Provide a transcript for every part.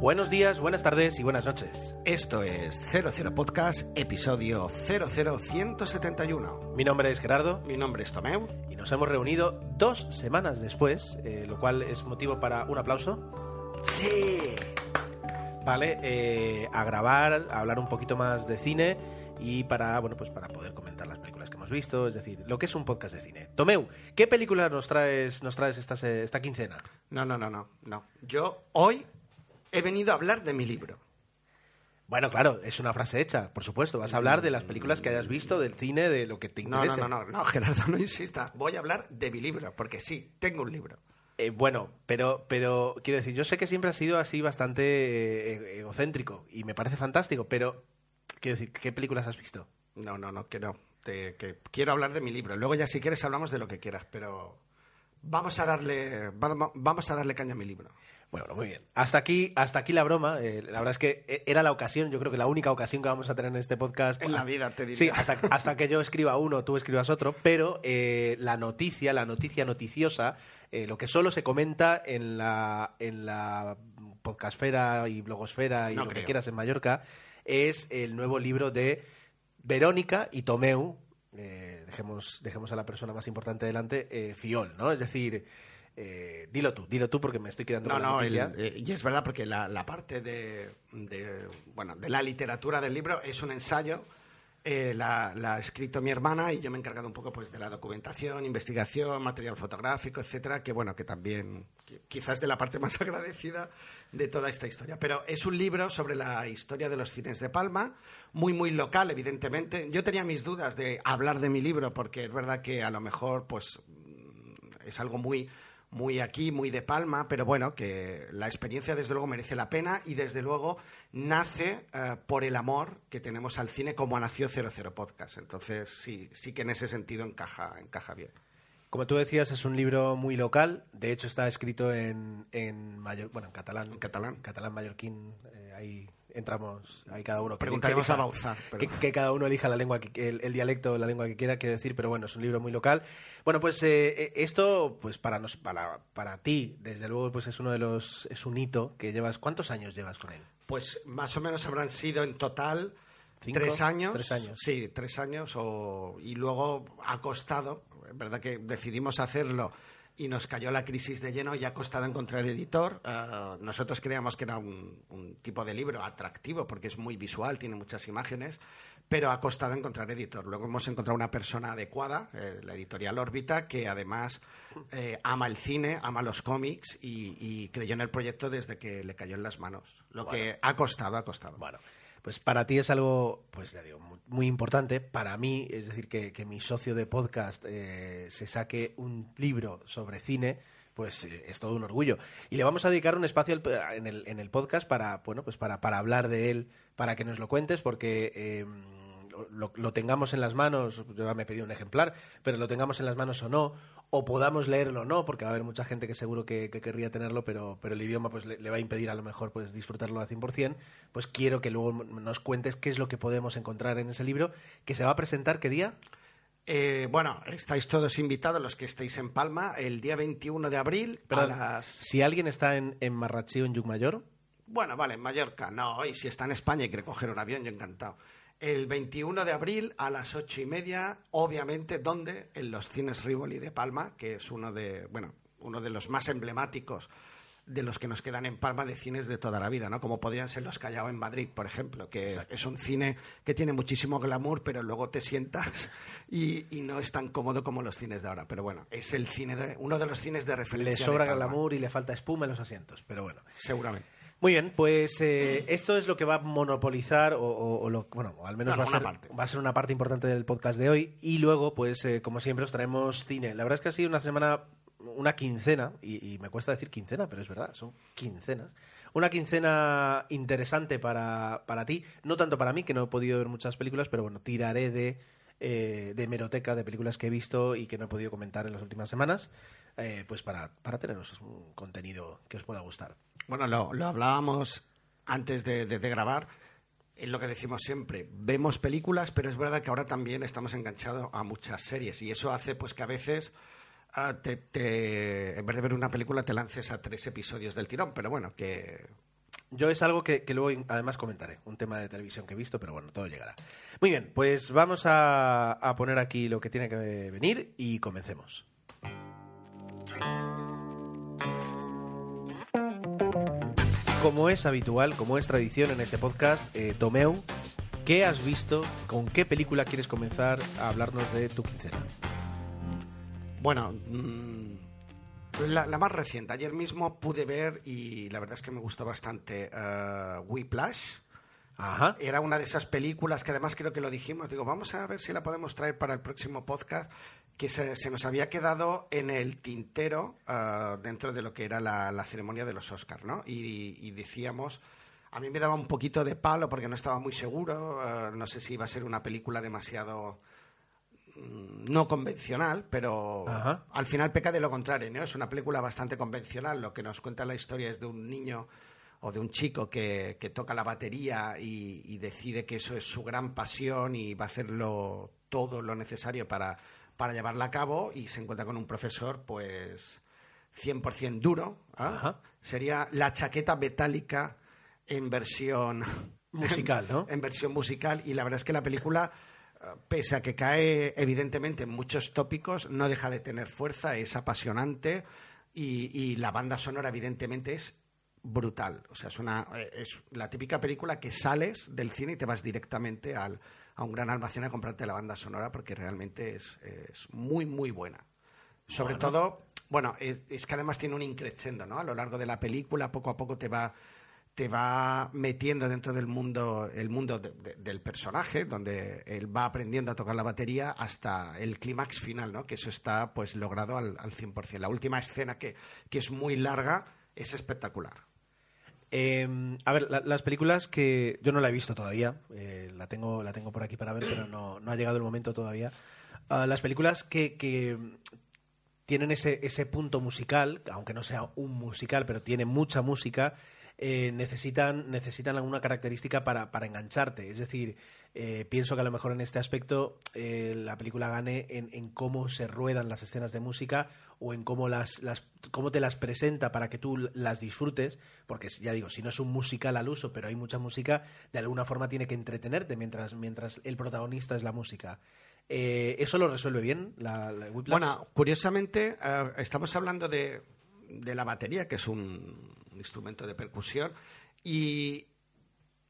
Buenos días, buenas tardes y buenas noches. Esto es 00 Podcast, episodio 00171. Mi nombre es Gerardo Mi nombre es Tomeu. y nos hemos reunido dos semanas después, eh, lo cual es motivo para un aplauso. Sí. Vale, eh, a grabar, a hablar un poquito más de cine y para, bueno, pues para poder comentar las películas que hemos visto, es decir, lo que es un podcast de cine. Tomeu, ¿qué película nos traes, nos traes esta, esta quincena? No, no, no, no, no. Yo hoy he venido a hablar de mi libro. Bueno, claro, es una frase hecha, por supuesto. Vas a hablar de las películas que hayas visto, del cine, de lo que te No, interese. no, no, no, no, Gerardo, no insistas. Voy a hablar de mi libro, porque sí, tengo un libro. Eh, bueno, pero, pero quiero decir, yo sé que siempre has sido así bastante eh, egocéntrico y me parece fantástico, pero quiero decir, ¿qué películas has visto? No, no, no, que no. Te- que quiero hablar de mi libro. Luego ya si quieres hablamos de lo que quieras, pero vamos a darle, vamos a darle caña a mi libro. Bueno, muy bien. Hasta aquí, hasta aquí la broma. Eh, la verdad es que eh, era la ocasión, yo creo que la única ocasión que vamos a tener en este podcast. En la Hasta- vida, te diría. Sí, hasta, hasta que yo escriba uno, tú escribas otro, pero eh, la noticia, la noticia noticiosa, eh, lo que solo se comenta en la, en la podcastfera y blogosfera y No lo que quieras en Mallorca, es el nuevo libro de Verónica y Tomeu, dejemos, dejemos a la persona más importante delante, Fiol, ¿no? Es decir, eh, dilo tú, dilo tú porque me estoy quedando No, con la no, el- noticia. eh, y es verdad porque la, la parte de, de, bueno, de la literatura del libro es un ensayo. eh, la, la ha escrito mi hermana y yo me he encargado un poco pues de la documentación, investigación, material fotográfico, etcétera, que bueno, que también qui- quizás de la parte más agradecida de toda esta historia. Pero es un libro sobre la historia de los cines de Palma, muy muy local, evidentemente. Yo tenía mis dudas de hablar de mi libro porque es verdad que a lo mejor pues es algo muy muy aquí, muy de palma, pero bueno, que la experiencia desde luego merece la pena y desde luego nace eh, por el amor que tenemos al cine como nació 00 Podcast. Entonces sí, sí que en ese sentido encaja, encaja bien. Como tú decías, es un libro muy local. De hecho, está escrito en, en mayor, bueno, en catalán. En catalán. Catalán mallorquín. eh, ahí entramos, ahí cada uno. Preguntaremos que a pero- Que, que cada uno elija la lengua, que, el, el dialecto, la lengua que quiera, quiero decir, pero bueno, es un libro muy local. Bueno, pues eh, eh, esto, pues para, nos, para, para ti, desde luego, pues es uno de los, es un hito que llevas. ¿Cuántos años llevas con él? Pues más o menos habrán sido en total ¿Cinco? tres años. Tres años. Sí, tres años. O, y luego ha costado, es verdad que decidimos hacerlo y nos cayó la crisis de lleno y ha costado encontrar editor. Ah, nosotros creíamos que era un, un tipo de libro atractivo porque es muy visual, tiene muchas imágenes, pero ha costado encontrar editor. Luego hemos encontrado una persona adecuada, eh, la editorial Órbita, que además eh, ama el cine, ama los cómics y, y creyó en el proyecto desde que le cayó en las manos. Lo que ha costado, ha costado. Bueno, pues para ti es algo, pues ya digo, mu- muy importante. Para mí, es decir, que, que mi socio de podcast eh, se saque un libro sobre cine, pues eh, es todo un orgullo. Y le vamos a dedicar un espacio en el, en el podcast para, bueno, pues para, para hablar de él, para que nos lo cuentes, porque eh, lo, lo tengamos en las manos, yo ya me he pedido un ejemplar, pero lo tengamos en las manos o no, o podamos leerlo o no, porque va a haber mucha gente que seguro que, que querría tenerlo, pero, pero el idioma pues le, le va a impedir a lo mejor pues disfrutarlo al 100%, pues quiero que luego nos cuentes qué es lo que podemos encontrar en ese libro, que se va a presentar, ¿qué día? Eh, bueno, estáis todos invitados, los que estéis en Palma, el día 21 de abril a Perdón, las... Si alguien está en, en Marrachí o en Llucmayor, Bueno, vale, en Mallorca. No, y si está en España y quiere coger un avión, yo encantado. El 21 de abril a las ocho y media, obviamente, ¿dónde? En los cines Rivoli de Palma, que es uno de, bueno, uno de los más emblemáticos de los que nos quedan en Palma de cines de toda la vida, ¿no? Como podrían ser los Callao en Madrid, por ejemplo, que es un cine que tiene muchísimo glamour, pero luego te sientas y, y no es tan cómodo como los cines de ahora. Pero bueno, es el cine de, uno de los cines de referencia. le de sobra Palma. glamour y le falta espuma en los asientos, pero bueno. Seguramente. Muy bien, pues eh, esto es lo que va a monopolizar, o, o- o lo, bueno, o al menos va, a ser, una parte. va a ser una parte importante del podcast de hoy. Y luego, pues eh, como siempre, os traemos cine. La verdad es que ha sido una semana, una quincena, y, y me cuesta decir quincena, pero es verdad, son quincenas. Una quincena interesante para, para ti, no tanto para mí, que no he podido ver muchas películas, pero bueno, tiraré de eh, de hemeroteca de películas que he visto y que no he podido comentar en las últimas semanas, eh, pues para, para teneros un contenido que os pueda gustar. Bueno, lo, lo hablábamos antes de, de- grabar. Es lo que decimos siempre. Vemos películas, pero es verdad que ahora también estamos enganchados a muchas series. Y eso hace pues que a veces ah, te, en vez de ver una película te lances a tres episodios del tirón. Pero bueno, que Yo es algo que, que luego además comentaré, un tema de televisión que he visto, pero bueno, todo llegará. Muy bien, pues vamos a, a poner aquí lo que tiene que venir y comencemos. Como es habitual, como es tradición en este podcast, eh, Tomeu, ¿qué has visto? ¿Con qué película quieres comenzar a hablarnos de tu quincena? Bueno, mm, la, más reciente. Ayer mismo pude ver y la verdad es que me gustó bastante uh, Whiplash. Ajá. Era una de esas películas que además creo que lo dijimos. Digo, vamos a ver si la podemos traer para el próximo podcast. Que se, se nos había quedado en el tintero ah, dentro de lo que era la, la ceremonia de los Oscars, ¿no? Y, y decíamos. A mí me daba un poquito de palo porque no estaba muy seguro. ah, no sé si iba a ser una película demasiado mm, no convencional, pero Ajá. al final peca de lo contrario, ¿no? Es una película bastante convencional. Lo que nos cuenta la historia es de un niño o de un chico que, que toca la batería y, y decide que eso es su gran pasión y va a hacerlo todo lo necesario para, para llevarla a cabo y se encuentra con un profesor, pues, 100% duro. ¿ah? Sería la chaqueta metálica en versión Musical, ¿no? en versión musical y la verdad es que la película pese a que cae evidentemente en muchos tópicos no deja de tener fuerza es apasionante y, y la banda sonora evidentemente es brutal. O sea es una eh, es la típica película que sales del cine y te vas directamente al, a un gran almacén a comprarte la banda sonora porque realmente es, es muy muy buena. Sobre todo, bueno, es, es que además tiene un increchendo, ¿no? A lo largo de la película, poco a poco te va te va metiendo dentro del mundo el mundo de- de- del personaje donde él va aprendiendo a tocar la batería hasta el clímax final no que eso está pues logrado al, al 100% la última escena que, que es muy larga es espectacular Eh, a ver, la- las películas que yo no la he visto todavía, eh, la tengo la tengo por aquí para ver, pero no, no ha llegado el momento todavía. Ah, las películas que, que tienen ese, ese punto musical, aunque no sea un musical, pero tiene mucha música, eh, necesitan, necesitan alguna característica para, para engancharte. Es decir, eh, pienso que a lo mejor en este aspecto eh, la película gane en, cómo se ruedan las escenas de música o en cómo, las, las, cómo te las presenta para que tú las disfrutes, porque ya digo, si no es un musical al uso, pero hay mucha música, de alguna forma tiene que entretenerte mientras, mientras el protagonista es la música. Eh, ¿Eso lo resuelve bien la, la? Bueno, curiosamente, estamos hablando de, de la batería, que es un instrumento de percusión, y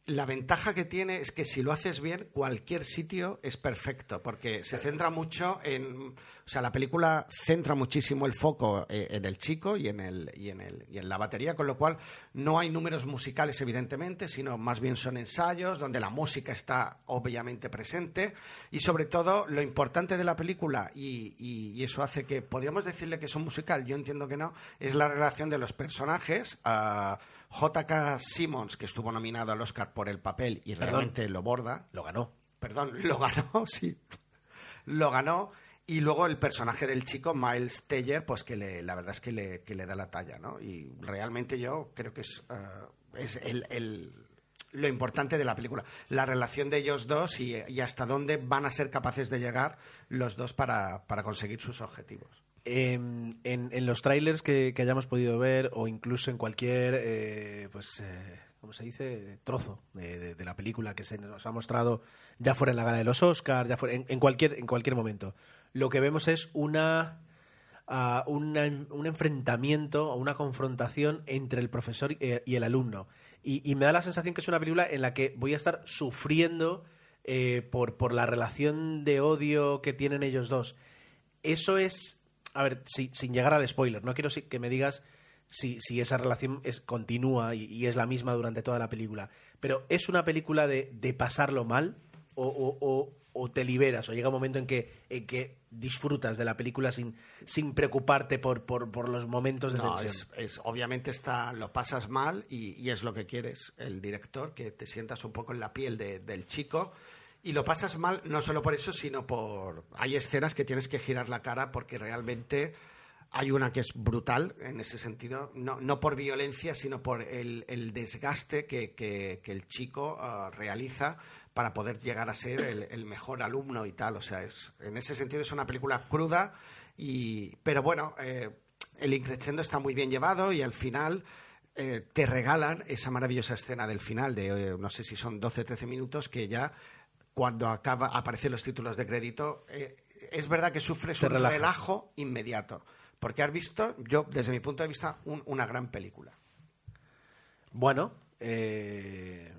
la ventaja que tiene es que si lo haces bien, cualquier sitio es perfecto, porque se centra mucho en... O sea, la película centra muchísimo el foco eh, en el chico y en, el, y, en el, y en la batería, con lo cual no hay números musicales, evidentemente, sino más bien son ensayos donde la música está obviamente presente. Y sobre todo, lo importante de la película, y, y- eso hace que podríamos decirle que es un musical, yo entiendo que no, es la relación de los personajes. a J.K. Simmons, que estuvo nominado al Oscar por el papel y Perdón. realmente lo borda. Lo ganó. Perdón, lo ganó, sí. Lo ganó. Y luego el personaje del chico, Miles Teller, pues que le, la verdad es que le, que le da la talla, ¿no? Y realmente yo creo que es, eh, es el, el- lo importante de la película. La relación de ellos dos y, y hasta dónde van a ser capaces de llegar los dos para, para conseguir sus objetivos. En, los trailers que, hayamos podido ver o incluso en cualquier, eh, pues, eh, ¿cómo se dice? Trozo de, la película que se nos ha mostrado, ya fuera en la gala de los Oscars, ya fuera en, cualquier, en cualquier momento. Lo que vemos es una, ah, un enfrentamiento o una confrontación entre el profesor y, y el alumno. Y, me da la sensación que es una película en la que voy a estar sufriendo eh, por, por la relación de odio que tienen ellos dos. Eso es. A ver, si- sin llegar al spoiler, no quiero que me digas si, si esa relación es continúa y, y es la misma durante toda la película. Pero ¿es una película de, de pasarlo mal? O, o- o- o te liberas? ¿O llega un momento en que, en que disfrutas de la película sin, sin preocuparte por, por, por los momentos de No, tensión? es, es- obviamente está, lo pasas mal y, y es lo que quieres el director, que te sientas un poco en la piel de- del chico Y lo pasas mal no solo por eso, sino por... Hay escenas que tienes que girar la cara porque realmente hay una que es brutal en ese sentido, no, no por violencia, sino por el, desgaste que, que- el chico ah, realiza para poder llegar a ser el, mejor alumno y tal. O sea, es, en ese sentido es una película cruda, y, pero bueno, eh, el increchendo está muy bien llevado y al final eh, te regalan esa maravillosa escena del final de, eh, no sé si son 12-13 minutos, que ya cuando acaba aparecen los títulos de crédito, eh, es verdad que sufres Te un relajas. relajo inmediato. Porque has visto, yo desde mi punto de vista, un- una gran película. Bueno, eh,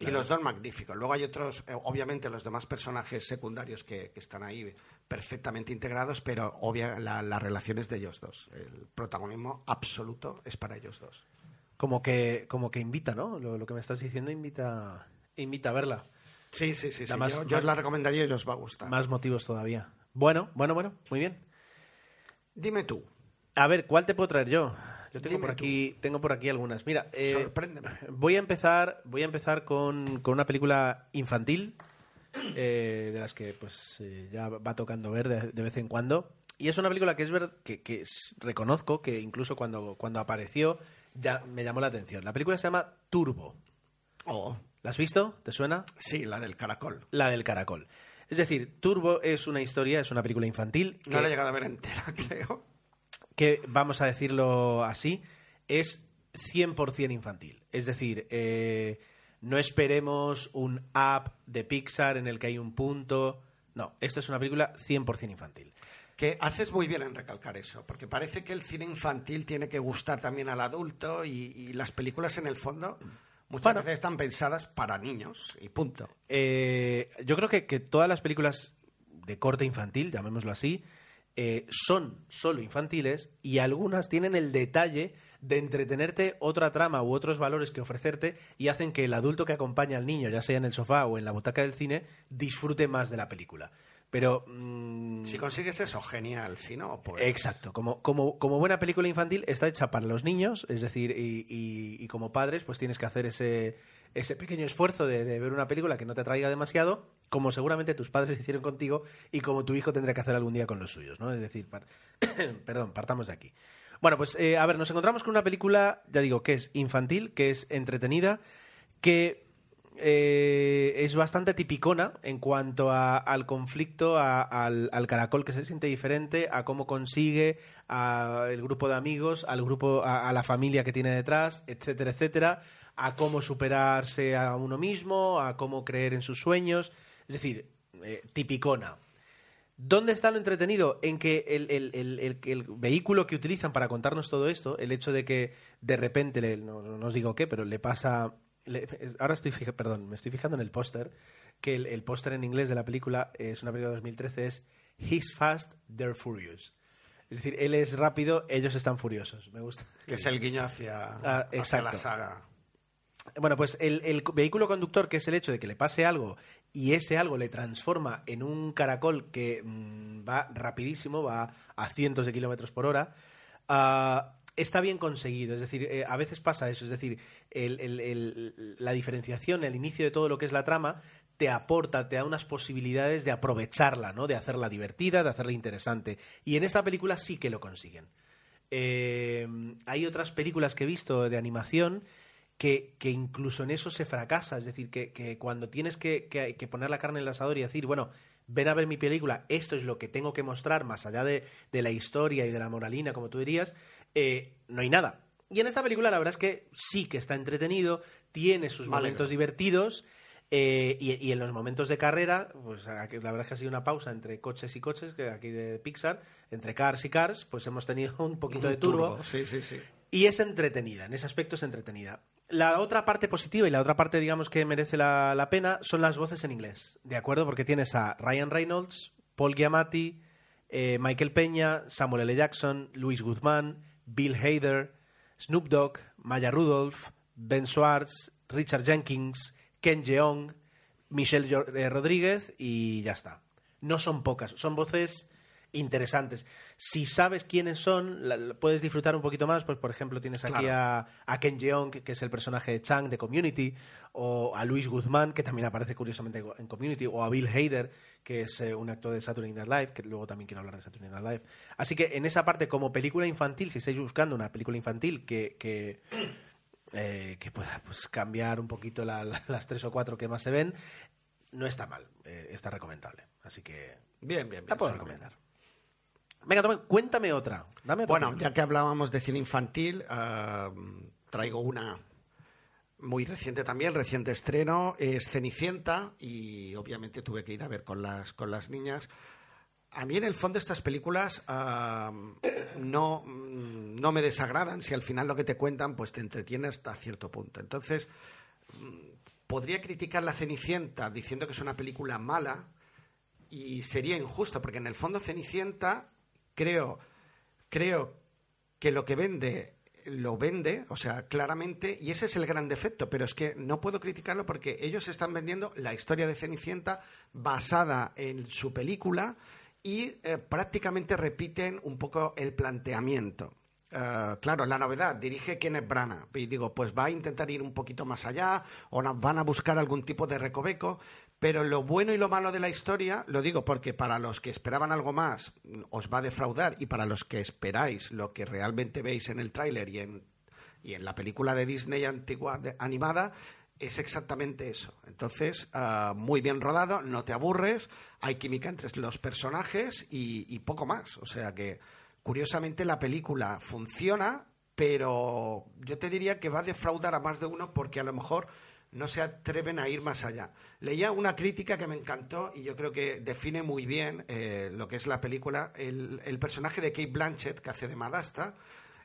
Y los dos magníficos. Luego hay otros, eh, obviamente los demás personajes secundarios que, que están ahí perfectamente integrados, pero obvia la, las relaciones de ellos dos. El protagonismo absoluto es para ellos dos. como que como que invita, ¿no? Lo, lo que me estás diciendo invita invita a verla. Sí, sí, sí. Sí. más- yo os la recomendaría y os va a gustar. Más motivos todavía. Bueno, bueno, bueno, muy bien. Dime tú, A ver, ¿cuál te puedo traer yo? Yo tengo Dime por aquí, tengo por aquí algunas. Mira, eh, sorpréndeme. voy a empezar, voy a empezar con, con una película infantil eh, de las que pues eh, ya va tocando ver de, de vez en cuando. Y es una película que es ver, que, que es- reconozco que incluso cuando, cuando apareció ya me llamó la atención. La película se llama Turbo. Oh, ¿La has visto? ¿Te suena? sí, la del caracol. La del caracol. Es decir, Turbo es una historia, es una película infantil No la he llegado a ver entera, creo. que, vamos a decirlo así, es 100% infantil. Es decir, eh, no esperemos un app de Pixar en el que hay un punto. No, esto es una película 100% infantil. Que haces muy bien en recalcar eso, porque parece que el cine infantil tiene que gustar también al adulto y, y las películas en el fondo muchas Bueno. veces están pensadas para niños y punto. Eh, yo creo que, que todas las películas de corte infantil, llamémoslo así, eh, son solo infantiles y algunas tienen el detalle de entretenerte otra trama u otros valores que ofrecerte y hacen que el adulto que acompaña al niño, ya sea en el sofá o en la butaca del cine, disfrute más de la película. Pero mm, Si consigues eso, genial. Si no, pues. Exacto, como, como, como buena película infantil está hecha para los niños, es decir, y, y- y como padres pues tienes que hacer ese, ese pequeño esfuerzo de, de ver una película que no te atraiga demasiado, como seguramente tus padres hicieron contigo y como tu hijo tendrá que hacer algún día con los suyos, ¿no? Es decir, par- perdón, partamos de aquí. Bueno, pues eh, a ver, nos encontramos con una película, ya digo, que es infantil, que es entretenida, que eh, es bastante tipicona en cuanto al conflicto, al, caracol que se siente diferente, a cómo consigue, al grupo de amigos, al grupo, a, la familia que tiene detrás, etcétera, etcétera, a cómo superarse a uno mismo, a cómo creer en sus sueños, es decir, eh, tipicona. ¿Dónde está lo entretenido? En que el- el- el vehículo que utilizan para contarnos todo esto, el hecho de que de repente, le- no, no os digo qué, pero le pasa... ahora estoy fija- perdón, me estoy fijando en el póster, que el, el póster en inglés de la película, es una película de 2013, es He's fast, they're furious. Es decir, él es rápido, ellos están furiosos. Me gusta. Que es el guiño hacia, Ah, hacia la saga. Bueno, pues el, el vehículo conductor, que es el hecho de que le pase algo y ese algo le transforma en un caracol que mm, va rapidísimo, va a cientos de kilómetros por hora, ah, está bien conseguido. Es decir, eh, a veces pasa eso. Es decir, el- la diferenciación, el inicio de todo lo que es la trama, te aporta, te da unas posibilidades de aprovecharla, ¿no? De hacerla divertida, de hacerla interesante. Y en esta película sí que lo consiguen. Eh, hay otras películas que he visto de animación que, que incluso en eso se fracasa. Es decir, que, que cuando tienes que, que- que poner la carne en el asador y decir, bueno, ven a ver mi película, esto es lo que tengo que mostrar, más allá de, de la historia y de la moralina, como tú dirías, eh, no hay nada. Y en esta película la verdad es que sí que está entretenido, tiene sus momentos divertidos. eh, y, y en los momentos de carrera, pues aquí la verdad es que ha sido una pausa entre coches y coches, que aquí de Pixar, entre Cars y Cars, pues hemos tenido un poquito de turbo. Sí, sí, sí. Y es entretenida, en ese aspecto es entretenida. La otra parte positiva y la otra parte, digamos, que merece la, la pena son las voces en inglés, ¿de acuerdo? Porque tienes a Ryan Reynolds, Paul Giamatti, eh, Michael Peña, Samuel L. Jackson, Luis Guzmán, Bill Hader, Snoop Dogg, Maya Rudolph, Ben Schwartz, Richard Jenkins, Ken Jeong, Michelle eh, Rodríguez y ya está. No son pocas, son voces interesantes. Si sabes quiénes son, la- puedes disfrutar un poquito más. Pues, por ejemplo, tienes aquí a, a Ken Jeong, que es el personaje de Chang de Community, o a Luis Guzmán, que también aparece curiosamente en Community, o a Bill Hader, que es eh, un actor de Saturday Night Live, que luego también quiero hablar de Saturday Night Live. Así que en esa parte, como película infantil, si estáis buscando una película infantil que, que, eh, que pueda pues, cambiar un poquito la- la- las tres o cuatro que más se ven, no está mal, eh, está recomendable. Así que Bien, bien, bien. la puedo recomendar. Venga, toma, cuéntame otra. Dame otra Bueno, película. ya que hablábamos de cine infantil, ah, traigo una muy reciente también, reciente estreno, es Cenicienta y obviamente tuve que ir a ver con las, con las niñas. A mí en el fondo estas películas no, mm, no me desagradan si al final lo que te cuentan pues te entretiene hasta cierto punto. Entonces, mm, podría criticar La Cenicienta diciendo que es una película mala y sería injusto porque en el fondo Cenicienta creo creo que lo que vende lo vende, o sea, claramente, y ese es el gran defecto, pero es que no puedo criticarlo porque ellos están vendiendo la historia de Cenicienta basada en su película y eh, prácticamente repiten un poco el planteamiento. Eh, claro, la novedad, dirige Kenneth Branagh, y digo, pues va a intentar ir un poquito más allá, o van a buscar algún tipo de recoveco, pero lo bueno y lo malo de la historia, lo digo porque para los que esperaban algo más, os va a defraudar, y para los que esperáis lo que realmente veis en el tráiler y en, y en la película de Disney antigua animada, es exactamente eso. Entonces, ah, muy bien rodado, no te aburres, hay química entre los personajes y, y poco más. O sea que, curiosamente, la película funciona, pero yo te diría que va a defraudar a más de uno porque a lo mejor no se atreven a ir más allá. Leía una crítica que me encantó y yo creo que define muy bien eh, lo que es la película. El, personaje de Kate Blanchett, que hace de Madasta,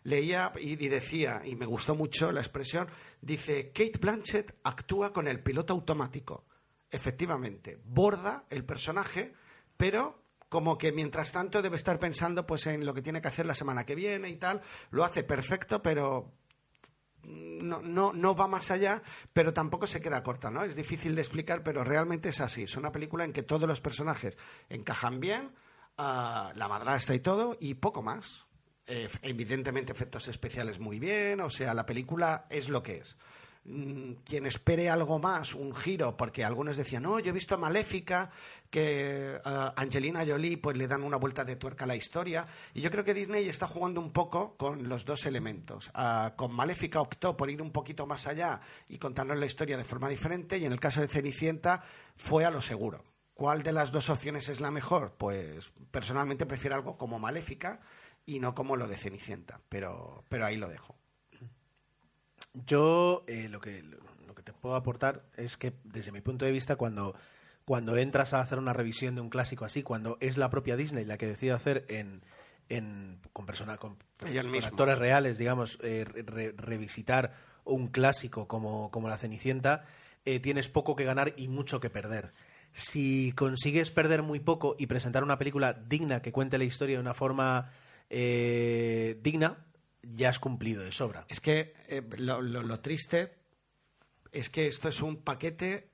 leía y, y decía, y me gustó mucho la expresión, dice, Kate Blanchett actúa con el piloto automático. Efectivamente, borda el personaje, pero como que mientras tanto debe estar pensando pues en lo que tiene que hacer la semana que viene y tal, lo hace perfecto, pero no, no, no va más allá, pero tampoco se queda corta, ¿no? Es difícil de explicar, pero realmente es así. Es una película en que todos los personajes encajan bien, ah, la madrastra y todo, y poco más. Eh, evidentemente efectos especiales muy bien, o sea, la película es lo que es. Mm, Quien espere algo más, un giro, porque algunos decían, no, yo he visto Maléfica, que ah, Angelina Jolie pues le dan una vuelta de tuerca a la historia, y yo creo que Disney está jugando un poco con los dos elementos. Ah, con Maléfica optó por ir un poquito más allá y contarnos la historia de forma diferente, y en el caso de Cenicienta fue a lo seguro. ¿Cuál de las dos opciones es la mejor? Pues personalmente prefiero algo como Maléfica y no como lo de Cenicienta, pero, pero ahí lo dejo. Yo eh, lo, que, lo que te puedo aportar es que desde mi punto de vista cuando, cuando entras a hacer una revisión de un clásico así, cuando es la propia Disney la que decide hacer en, en con persona con, mismos. actores reales, digamos, eh, re- revisitar un clásico como, como La Cenicienta, eh, tienes poco que ganar y mucho que perder. Si consigues perder muy poco y presentar una película digna que cuente la historia de una forma eh, digna, ya has cumplido de sobra. Es que eh, lo, lo- lo triste es que esto es un paquete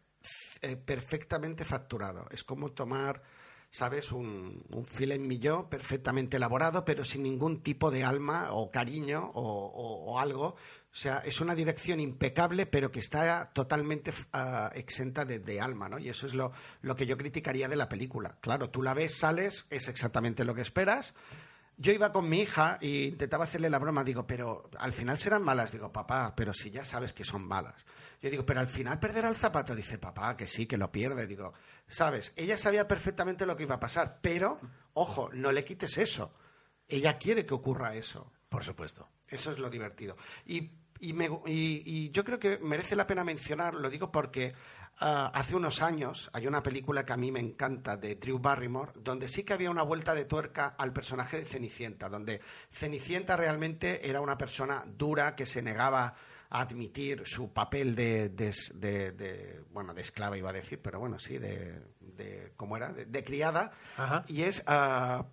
eh, perfectamente facturado. Es como tomar, ¿sabes? Un, un filet millón perfectamente elaborado, pero sin ningún tipo de alma o cariño o, o- o algo. O sea, es una dirección impecable, pero que está totalmente ah, exenta de, de alma, ¿no? Y eso es lo, lo que yo criticaría de la película. Claro, tú la ves, sales, es exactamente lo que esperas. Yo iba con mi hija e intentaba hacerle la broma, digo, pero al final serán malas. Digo, papá, pero si ya sabes que son malas. Yo digo, pero al final perderá el zapato. Dice, papá, que sí, que lo pierde. Digo, sabes, ella sabía perfectamente lo que iba a pasar, pero, ojo, no le quites eso. Ella quiere que ocurra eso. Por supuesto. Eso es lo divertido. Y, y, me y- y yo creo que merece la pena mencionar, lo digo porque ah, hace unos años hay una película que a mí me encanta de Drew Barrymore, donde sí que había una vuelta de tuerca al personaje de Cenicienta, donde Cenicienta realmente era una persona dura que se negaba a admitir su papel de, de- de- de- bueno, de esclava iba a decir, pero bueno, sí, de, ¿cómo era? De, de criada. Ajá. Y es ah,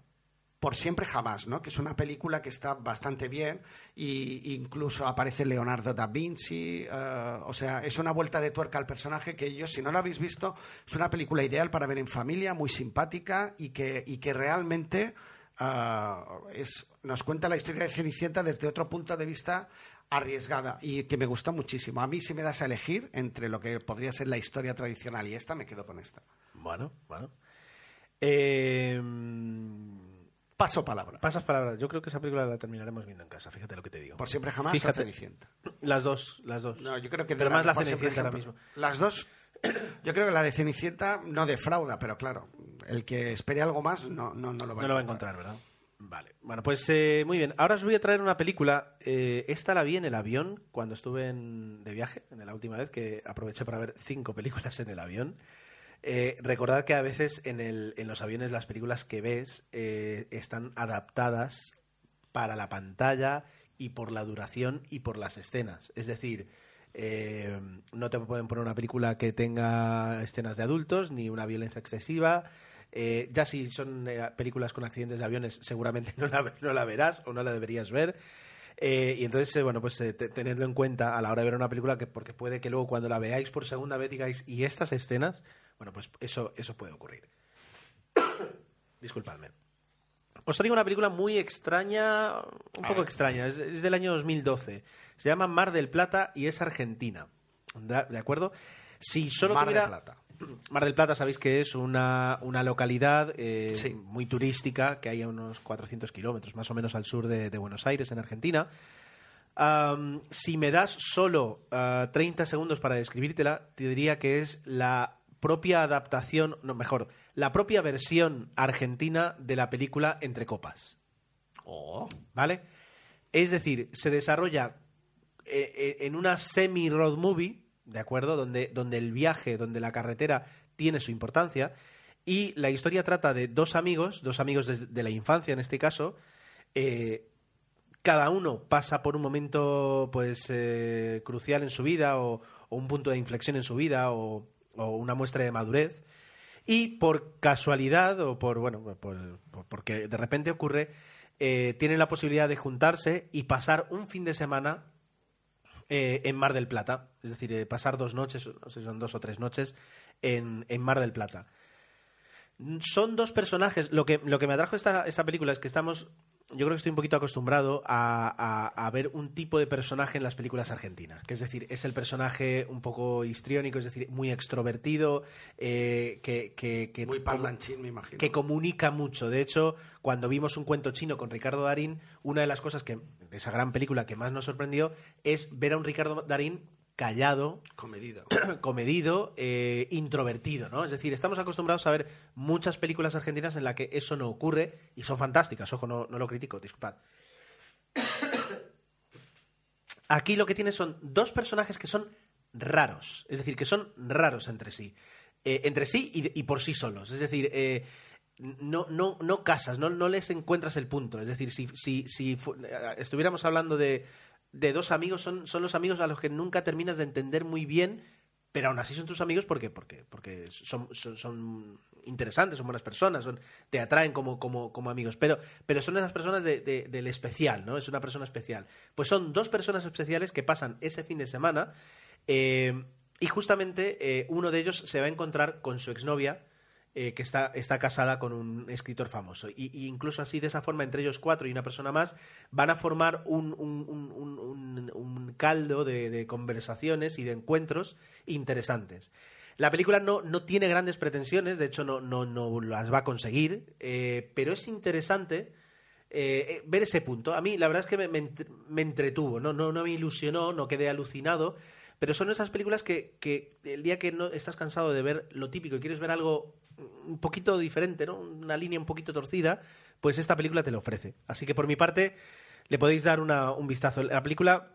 por siempre jamás, ¿no? Que es una película que está bastante bien y incluso aparece Leonardo da Vinci, eh, o sea, es una vuelta de tuerca al personaje que yo, si no lo habéis visto, es una película ideal para ver en familia, muy simpática y que, y que realmente ah, es, nos cuenta la historia de Cenicienta desde otro punto de vista arriesgada y que me gustó muchísimo. A mí si me das a elegir entre lo que podría ser la historia tradicional y esta, me quedo con esta. Bueno, bueno. Eh, Paso palabra. pasas palabras. Yo creo que esa película la terminaremos viendo en casa, fíjate lo que te digo. Por siempre jamás Fíjate. o Cenicienta. Las dos, las dos. No, yo creo que de Pero más la por siempre Cenicienta ahora mismo. Las dos, yo creo que la de Cenicienta no defrauda, pero claro, el que espere algo más no, no, no lo va No a lo va a encontrar, ¿verdad? Vale. Bueno, pues eh, muy bien. Ahora os voy a traer una película. eh, esta la vi en el avión cuando estuve en- de viaje, en la última vez, que aproveché para ver cinco películas en el avión. Eh, recordad que a veces en, el- en los aviones las películas que ves eh, están adaptadas para la pantalla y por la duración y por las escenas. Es decir, eh, no te pueden poner una película que tenga escenas de adultos ni una violencia excesiva. Eh, ya si son eh, películas con accidentes de aviones, seguramente no la, verás o no la deberías ver. Y entonces, bueno, pues eh, te- tenedlo en cuenta a la hora de ver una película, que porque puede que luego cuando la veáis por segunda vez digáis, ¿y estas escenas? Bueno, pues eso, eso puede ocurrir. Disculpadme. Os traigo una película muy extraña, un poco extraña, es, es del año 2012. Se llama Mar del Plata y es argentina. ¿De acuerdo? Si solo Mar de tuviera- Plata. Mar del Plata, sabéis que es una, una localidad eh, Sí. muy turística que hay a unos 400 kilómetros más o menos al sur de, de Buenos Aires, en Argentina. Si me das solo ah, 30 segundos para describírtela, te diría que es la propia adaptación, no, mejor, la propia versión argentina de la película Entre Copas. Oh, ¿Vale? Es decir, se desarrolla eh, eh, en una semi-road movie, ¿de acuerdo? Donde, donde el viaje, donde la carretera tiene su importancia. Y la historia trata de dos amigos, dos amigos desde de la infancia en este caso. eh, cada uno pasa por un momento pues eh, crucial en su vida o, o un punto de inflexión en su vida o, o una muestra de madurez y por casualidad o por bueno por- por- porque de repente ocurre eh, tienen la posibilidad de juntarse y pasar un fin de semana eh, en Mar del Plata es decir eh, pasar dos noches no sé si son dos o tres noches en, en Mar del Plata son dos personajes. Lo que, lo que me atrajo esta, esta película es que estamos. Yo creo que estoy un poquito acostumbrado a, a- a ver un tipo de personaje en las películas argentinas. Que es decir, es el personaje un poco histriónico, es decir, muy extrovertido, eh, que, que, que- muy parlanchín, me imagino. que comunica mucho. De hecho, cuando vimos un cuento chino con Ricardo Darín, una de las cosas que de esa gran película que más nos sorprendió es ver a un Ricardo Darín callado, Comedido. comedido, eh, introvertido, ¿no? Es decir, estamos acostumbrados a ver muchas películas argentinas en las que eso no ocurre y son fantásticas, ojo, no, no lo critico, disculpad. Aquí lo que tienes son dos personajes que son raros, es decir, que son raros entre sí, Eh, entre sí y, y por sí solos, es decir, eh, no, no, no casas, no, no les encuentras el punto, es decir, si, si, si eh, estuviéramos hablando de, de dos amigos, son, son los amigos a los que nunca terminas de entender muy bien, pero aún así son tus amigos porque, porque, son, son, interesantes, son buenas personas, son, te atraen como, como, como amigos, pero, pero son esas personas de- de- del especial, ¿no? Es una persona especial. Pues son dos personas especiales que pasan ese fin de semana eh, y justamente eh, uno de ellos se va a encontrar con su exnovia, eh, que está, está casada con un escritor famoso. Y, incluso así, de esa forma, entre ellos cuatro y una persona más, van a formar un, un- caldo de, conversaciones y de encuentros interesantes. La película no, no tiene grandes pretensiones, de hecho no, no, no las va a conseguir, eh, pero es interesante eh, ver ese punto. A mí la verdad es que me, me entretuvo, ¿no? No, no me ilusionó, no quedé alucinado, pero son esas películas que, que el día que no estás cansado de ver lo típico y quieres ver algo un poquito diferente, ¿no? Una línea un poquito torcida, pues esta película te lo ofrece. Así que por mi parte le podéis dar una- un vistazo. La película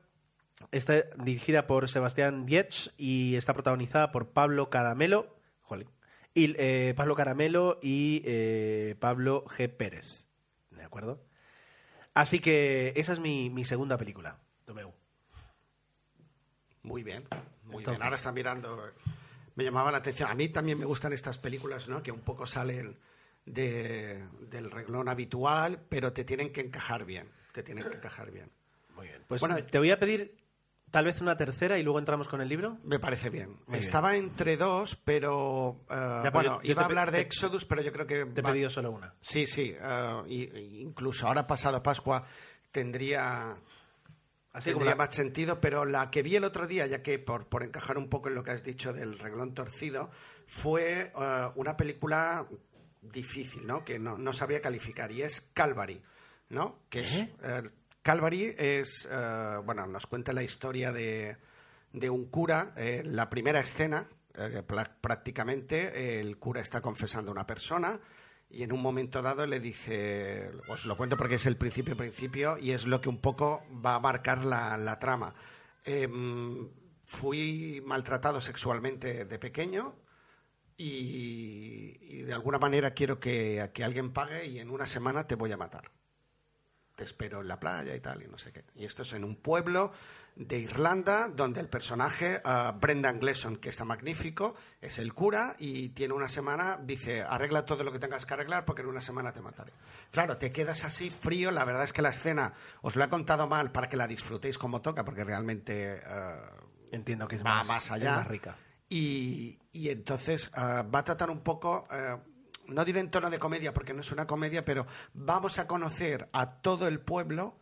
está dirigida por Sebastián Dietz y está protagonizada por Pablo Caramelo, jole, y, eh, Pablo Caramelo y eh, Pablo G. Pérez. ¿De acuerdo? Así que esa es mi, mi segunda película. Tomeu. Muy bien, muy Entonces- bien. Ahora está mirando. Me llamaba la atención. A mí también me gustan estas películas, ¿no? Que un poco salen de- del reglón habitual, pero te tienen que encajar bien. Te tienen que encajar bien. Muy bien. Pues Bueno, te voy a pedir tal vez una tercera y luego entramos con el libro. Me parece bien. Muy Estaba entre dos, pero eh, Ya, bueno, yo- yo iba a hablar de Exodus, pero yo creo que Te he va- pedido solo una. Sí, sí. eh, y incluso ahora pasado Pascua tendría, Así como tendría la- más sentido, pero la que vi el otro día, ya que por, por encajar un poco en lo que has dicho del reglón torcido, fue eh, una película difícil, ¿no? Que no, no sabía calificar, y es Calvary, ¿no? Que es, ¿Eh? eh, Calvary es, eh, bueno, nos cuenta la historia de, de un cura, eh, la primera escena, eh, prácticamente el cura está confesando a una persona y en un momento dado le dice, os lo cuento porque es el principio principio y es lo que un poco va a marcar la, la trama. Em, fui maltratado sexualmente de pequeño y, y de alguna manera quiero que, que alguien pague y en una semana te voy a matar te espero en la playa y tal, y no sé qué. Y esto es en un pueblo de Irlanda donde el personaje, ah, Brendan Gleeson, que está magnífico, es el cura y tiene una semana, dice, arregla todo lo que tengas que arreglar porque en una semana te mataré. Claro, te quedas así frío, la verdad es que la escena os lo he contado mal para que la disfrutéis como toca, porque realmente... ah, Entiendo que es va más, más es allá. más rica. Y, y entonces ah, va a tratar un poco, no diré en tono de comedia porque no es una comedia, pero vamos a conocer a todo el pueblo.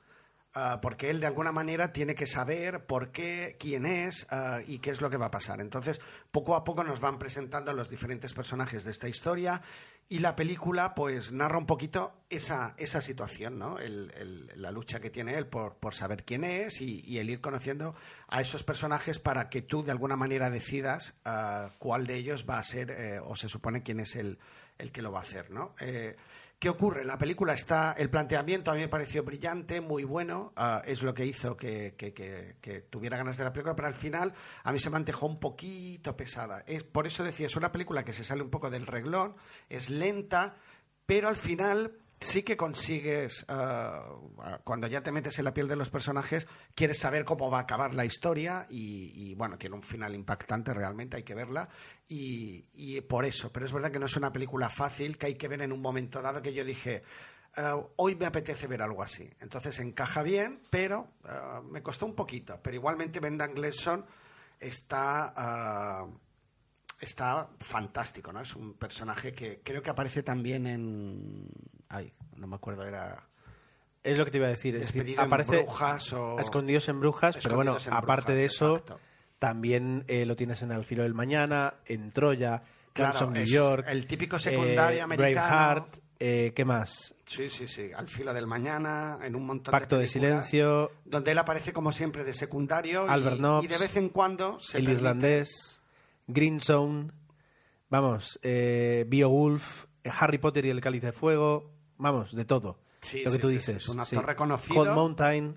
ah, porque él de alguna manera tiene que saber por qué, quién es ah, y qué es lo que va a pasar. Entonces, poco a poco nos van presentando los diferentes personajes de esta historia y la película pues narra un poquito esa, esa situación, ¿no? El- el- la lucha que tiene él por, por saber quién es y, el ir conociendo a esos personajes para que tú de alguna manera decidas ah, cuál de ellos va a ser eh, o se supone quién es el, el que lo va a hacer, ¿no? Eh, ¿Qué ocurre? La película está, el planteamiento a mí me pareció brillante, muy bueno, ah, es lo que hizo que, que- tuviera ganas de la película, pero al final a mí se me antojó un poquito pesada. Es, por eso decía, es una película que se sale un poco del reglón, es lenta, pero al final sí que consigues, ah, cuando ya te metes en la piel de los personajes, quieres saber cómo va a acabar la historia y, bueno, tiene un final impactante realmente, hay que verla y, por eso, pero es verdad que no es una película fácil, que hay que ver en un momento dado que yo dije, "Ah, hoy me apetece ver algo así. Entonces encaja bien, pero ah, me costó un poquito, pero igualmente Brendan Gleeson está... está fantástico, ¿no? Es un personaje que creo que aparece también en... Ay, no me acuerdo, era... Es lo que te iba a decir. Es decir, Despedido en aparece Brujas o- escondidos en brujas, pero bueno, aparte de eso, exacto. también eh, lo tienes en Al filo del mañana, en Troya, Claro, New York, el típico secundario eh, americano. Braveheart, eh, ¿qué más? Sí, sí, sí, al filo del mañana, en un montón Pacto de películas, silencio, Donde él aparece como siempre de secundario y- Albert Nobbs, y, de vez en cuando se El permite- irlandés, Green Zone, vamos, Beowulf, Harry Potter y el Cáliz de Fuego, vamos, de todo. Sí, lo que sí, tú sí, dices. un actor reconocido. Cold Mountain,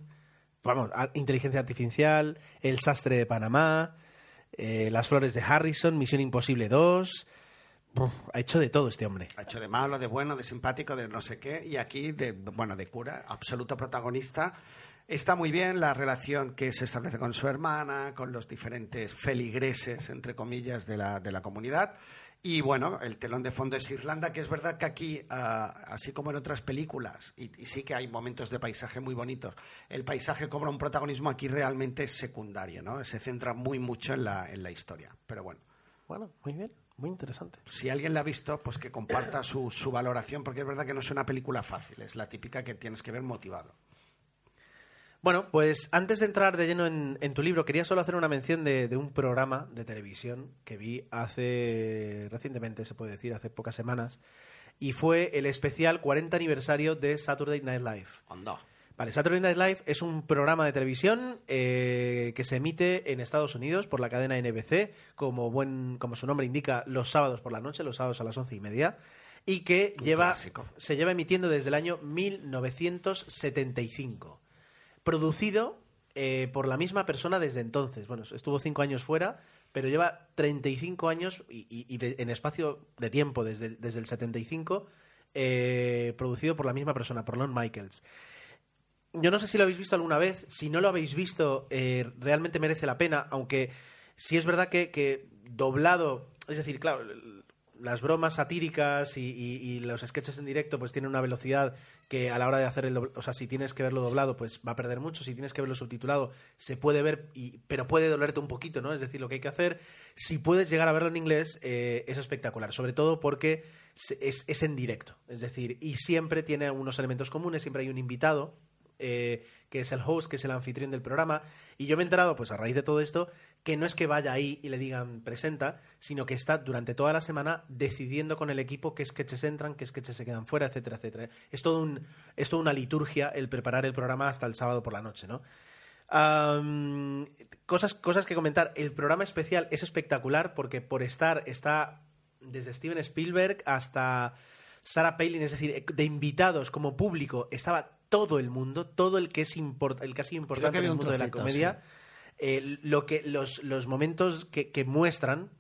vamos, inteligencia artificial, El sastre de Panamá, eh, Las flores de Harrison, Misión Imposible 2. Uf, ha hecho de todo este hombre. Ha hecho de malo, de bueno, de simpático, de no sé qué. Y aquí, de, bueno, de cura, absoluto protagonista. Está muy bien la relación que se establece con su hermana, con los diferentes feligreses, entre comillas, de la, de la comunidad. Y bueno, el telón de fondo es Irlanda, que es verdad que aquí, ah, así como en otras películas, y, y sí que hay momentos de paisaje muy bonitos, el paisaje cobra un protagonismo aquí realmente secundario, ¿no? Se centra muy mucho en la, en la historia. Pero bueno. Bueno, muy bien, muy interesante. Si alguien la ha visto, pues que comparta su, su valoración, porque es verdad que no es una película fácil, es la típica que tienes que ver motivado. Bueno, pues antes de entrar de lleno en, en tu libro, quería solo hacer una mención de, de un programa de televisión que vi hace recientemente, se puede decir, hace pocas semanas, y fue el especial 40 aniversario de Saturday Night Live. Anda. Vale, Saturday Night Live es un programa de televisión eh, que se emite en Estados Unidos por la cadena NBC, como, buen, como su nombre indica, los sábados por la noche, los sábados a las once y media, y que lleva, se lleva emitiendo desde el año 1975 producido eh, por la misma persona desde entonces. Bueno, estuvo cinco años fuera, pero lleva 35 años y, y- y de- en espacio de tiempo, desde, desde el 75, eh, producido por la misma persona, por Lon Michaels. Yo no sé si lo habéis visto alguna vez. Si no lo habéis visto, eh, realmente merece la pena, aunque sí es verdad que, que doblado, es decir, claro, las bromas satíricas y, y- y los sketches en directo pues tienen una velocidad que a la hora de hacer el doblado, o sea, si tienes que verlo doblado, pues va a perder mucho. Si tienes que verlo subtitulado, se puede ver, pero puede dolerte un poquito, ¿no? Es decir, lo que hay que hacer. Si puedes llegar a verlo en inglés, eh, es espectacular. Sobre todo porque es, es en directo. Es decir, y siempre tiene algunos elementos comunes, siempre hay un invitado. eh, que es el host, que es el anfitrión del programa, y yo me he enterado, pues a raíz de todo esto, que no es que vaya ahí y le digan presenta, sino que está durante toda la semana decidiendo con el equipo qué sketches entran, qué sketches se quedan fuera, etcétera, etcétera. Es todo un, es toda una liturgia el preparar el programa hasta el sábado por la noche, ¿no? Cosas, cosas que comentar. El programa especial es espectacular porque por estar está desde Steven Spielberg hasta Sarah Palin, es decir, de invitados como público estaba todo el mundo, todo el que es import- el que ha sido importante en el un mundo de la comedia. Eh, lo que los, los momentos que, que muestran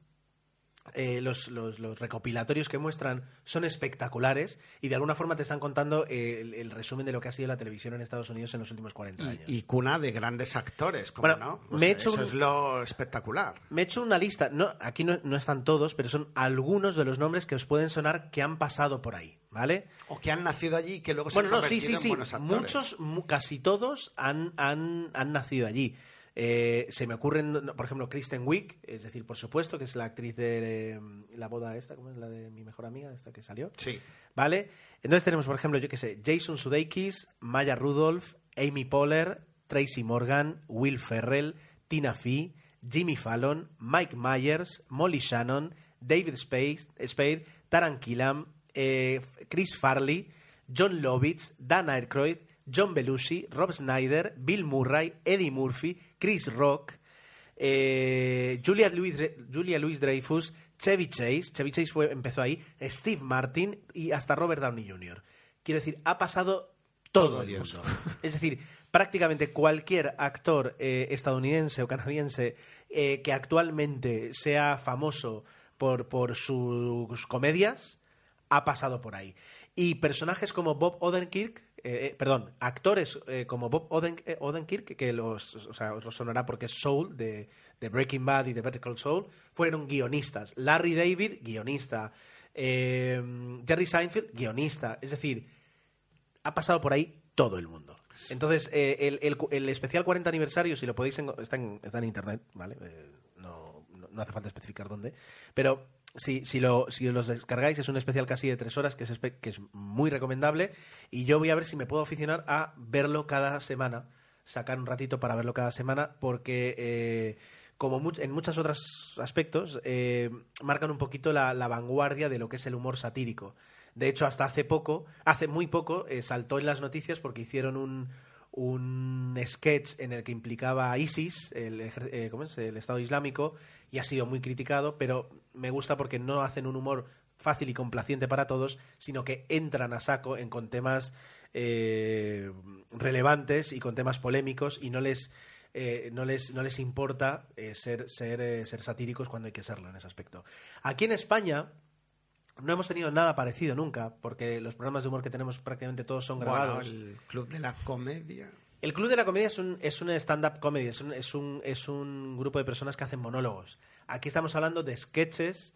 eh, los, los- los recopilatorios que muestran son espectaculares y de alguna forma te están contando eh, el, el resumen de lo que ha sido la televisión en Estados Unidos en los últimos 40 años. Y, y cuna de grandes actores, como Bueno, no. O me sea, he hecho eso un- es lo espectacular. Me he hecho una lista, no, aquí no, no están todos, pero son algunos de los nombres que os pueden sonar que han pasado por ahí, ¿vale? O que han nacido allí y que luego se Bueno, han no, sí, sí, en sí. Muchos, mu- casi todos han, han, han nacido allí. Eh, se me ocurren, por ejemplo, Kristen Wiig, es decir, por supuesto, que es la actriz de eh, la boda esta, ¿cómo es la de mi mejor amiga, esta que salió? Sí. ¿Vale? Entonces tenemos, por ejemplo, yo qué sé, Jason Sudeikis, Maya Rudolph, Amy Poehler, Tracy Morgan, Will Ferrell, Tina Fey, Jimmy Fallon, Mike Myers, Molly Shannon, David Spade, Spade Taran Killam, eh, Chris Farley, John Lovitz, Dan Aykroyd, John Belushi, Rob Snyder, Bill Murray, Eddie Murphy, Chris Rock, eh, Julia Louis Julia Louis Dreyfus, Chevy Chase, Chevy Chase fue, empezó ahí, Steve Martin y hasta Robert Downey Jr. Quiero decir, ha pasado todo, el mundo. Es decir, prácticamente cualquier actor eh, estadounidense o canadiense eh, que actualmente sea famoso por, por sus comedias ha pasado por ahí. Y personajes como Bob Odenkirk, eh, eh, perdón, actores eh, como Bob Oden- Odenkirk, que los, o sea, sonará porque es Soul de, Breaking Bad y de Better Call Saul, fueron guionistas. Larry David, guionista. Eh, Jerry Seinfeld, guionista. Es decir, ha pasado por ahí todo el mundo. Entonces, el, especial 40 aniversario, si lo podéis, está, en, internet, ¿vale? No- no hace falta especificar dónde. Pero si, si, lo, si los descargáis, es un especial casi de tres horas que es, muy recomendable. Y yo voy a ver si me puedo aficionar a verlo cada semana, sacar un ratito para verlo cada semana, porque. eh, como en muchos otros aspectos, eh, marcan un poquito la, la vanguardia de lo que es el humor satírico. De hecho, hasta hace poco, hace muy poco, eh, saltó en las noticias porque hicieron un, un sketch en el que implicaba a ISIS, el, eh, el Estado Islámico, y ha sido muy criticado, pero me gusta porque no hacen un humor fácil y complaciente para todos, sino que entran a saco en, con temas eh, relevantes y con temas polémicos y no les eh, no les no les importa eh, ser ser eh, ser satíricos cuando hay que serlo en ese aspecto. Aquí en España no hemos tenido nada parecido nunca, porque los programas de humor que tenemos prácticamente todos son Bueno, grabados. el Club de la Comedia. El Club de la Comedia es un, es un stand-up comedy, es un, es, un, es un grupo de personas que hacen monólogos. Aquí estamos hablando de sketches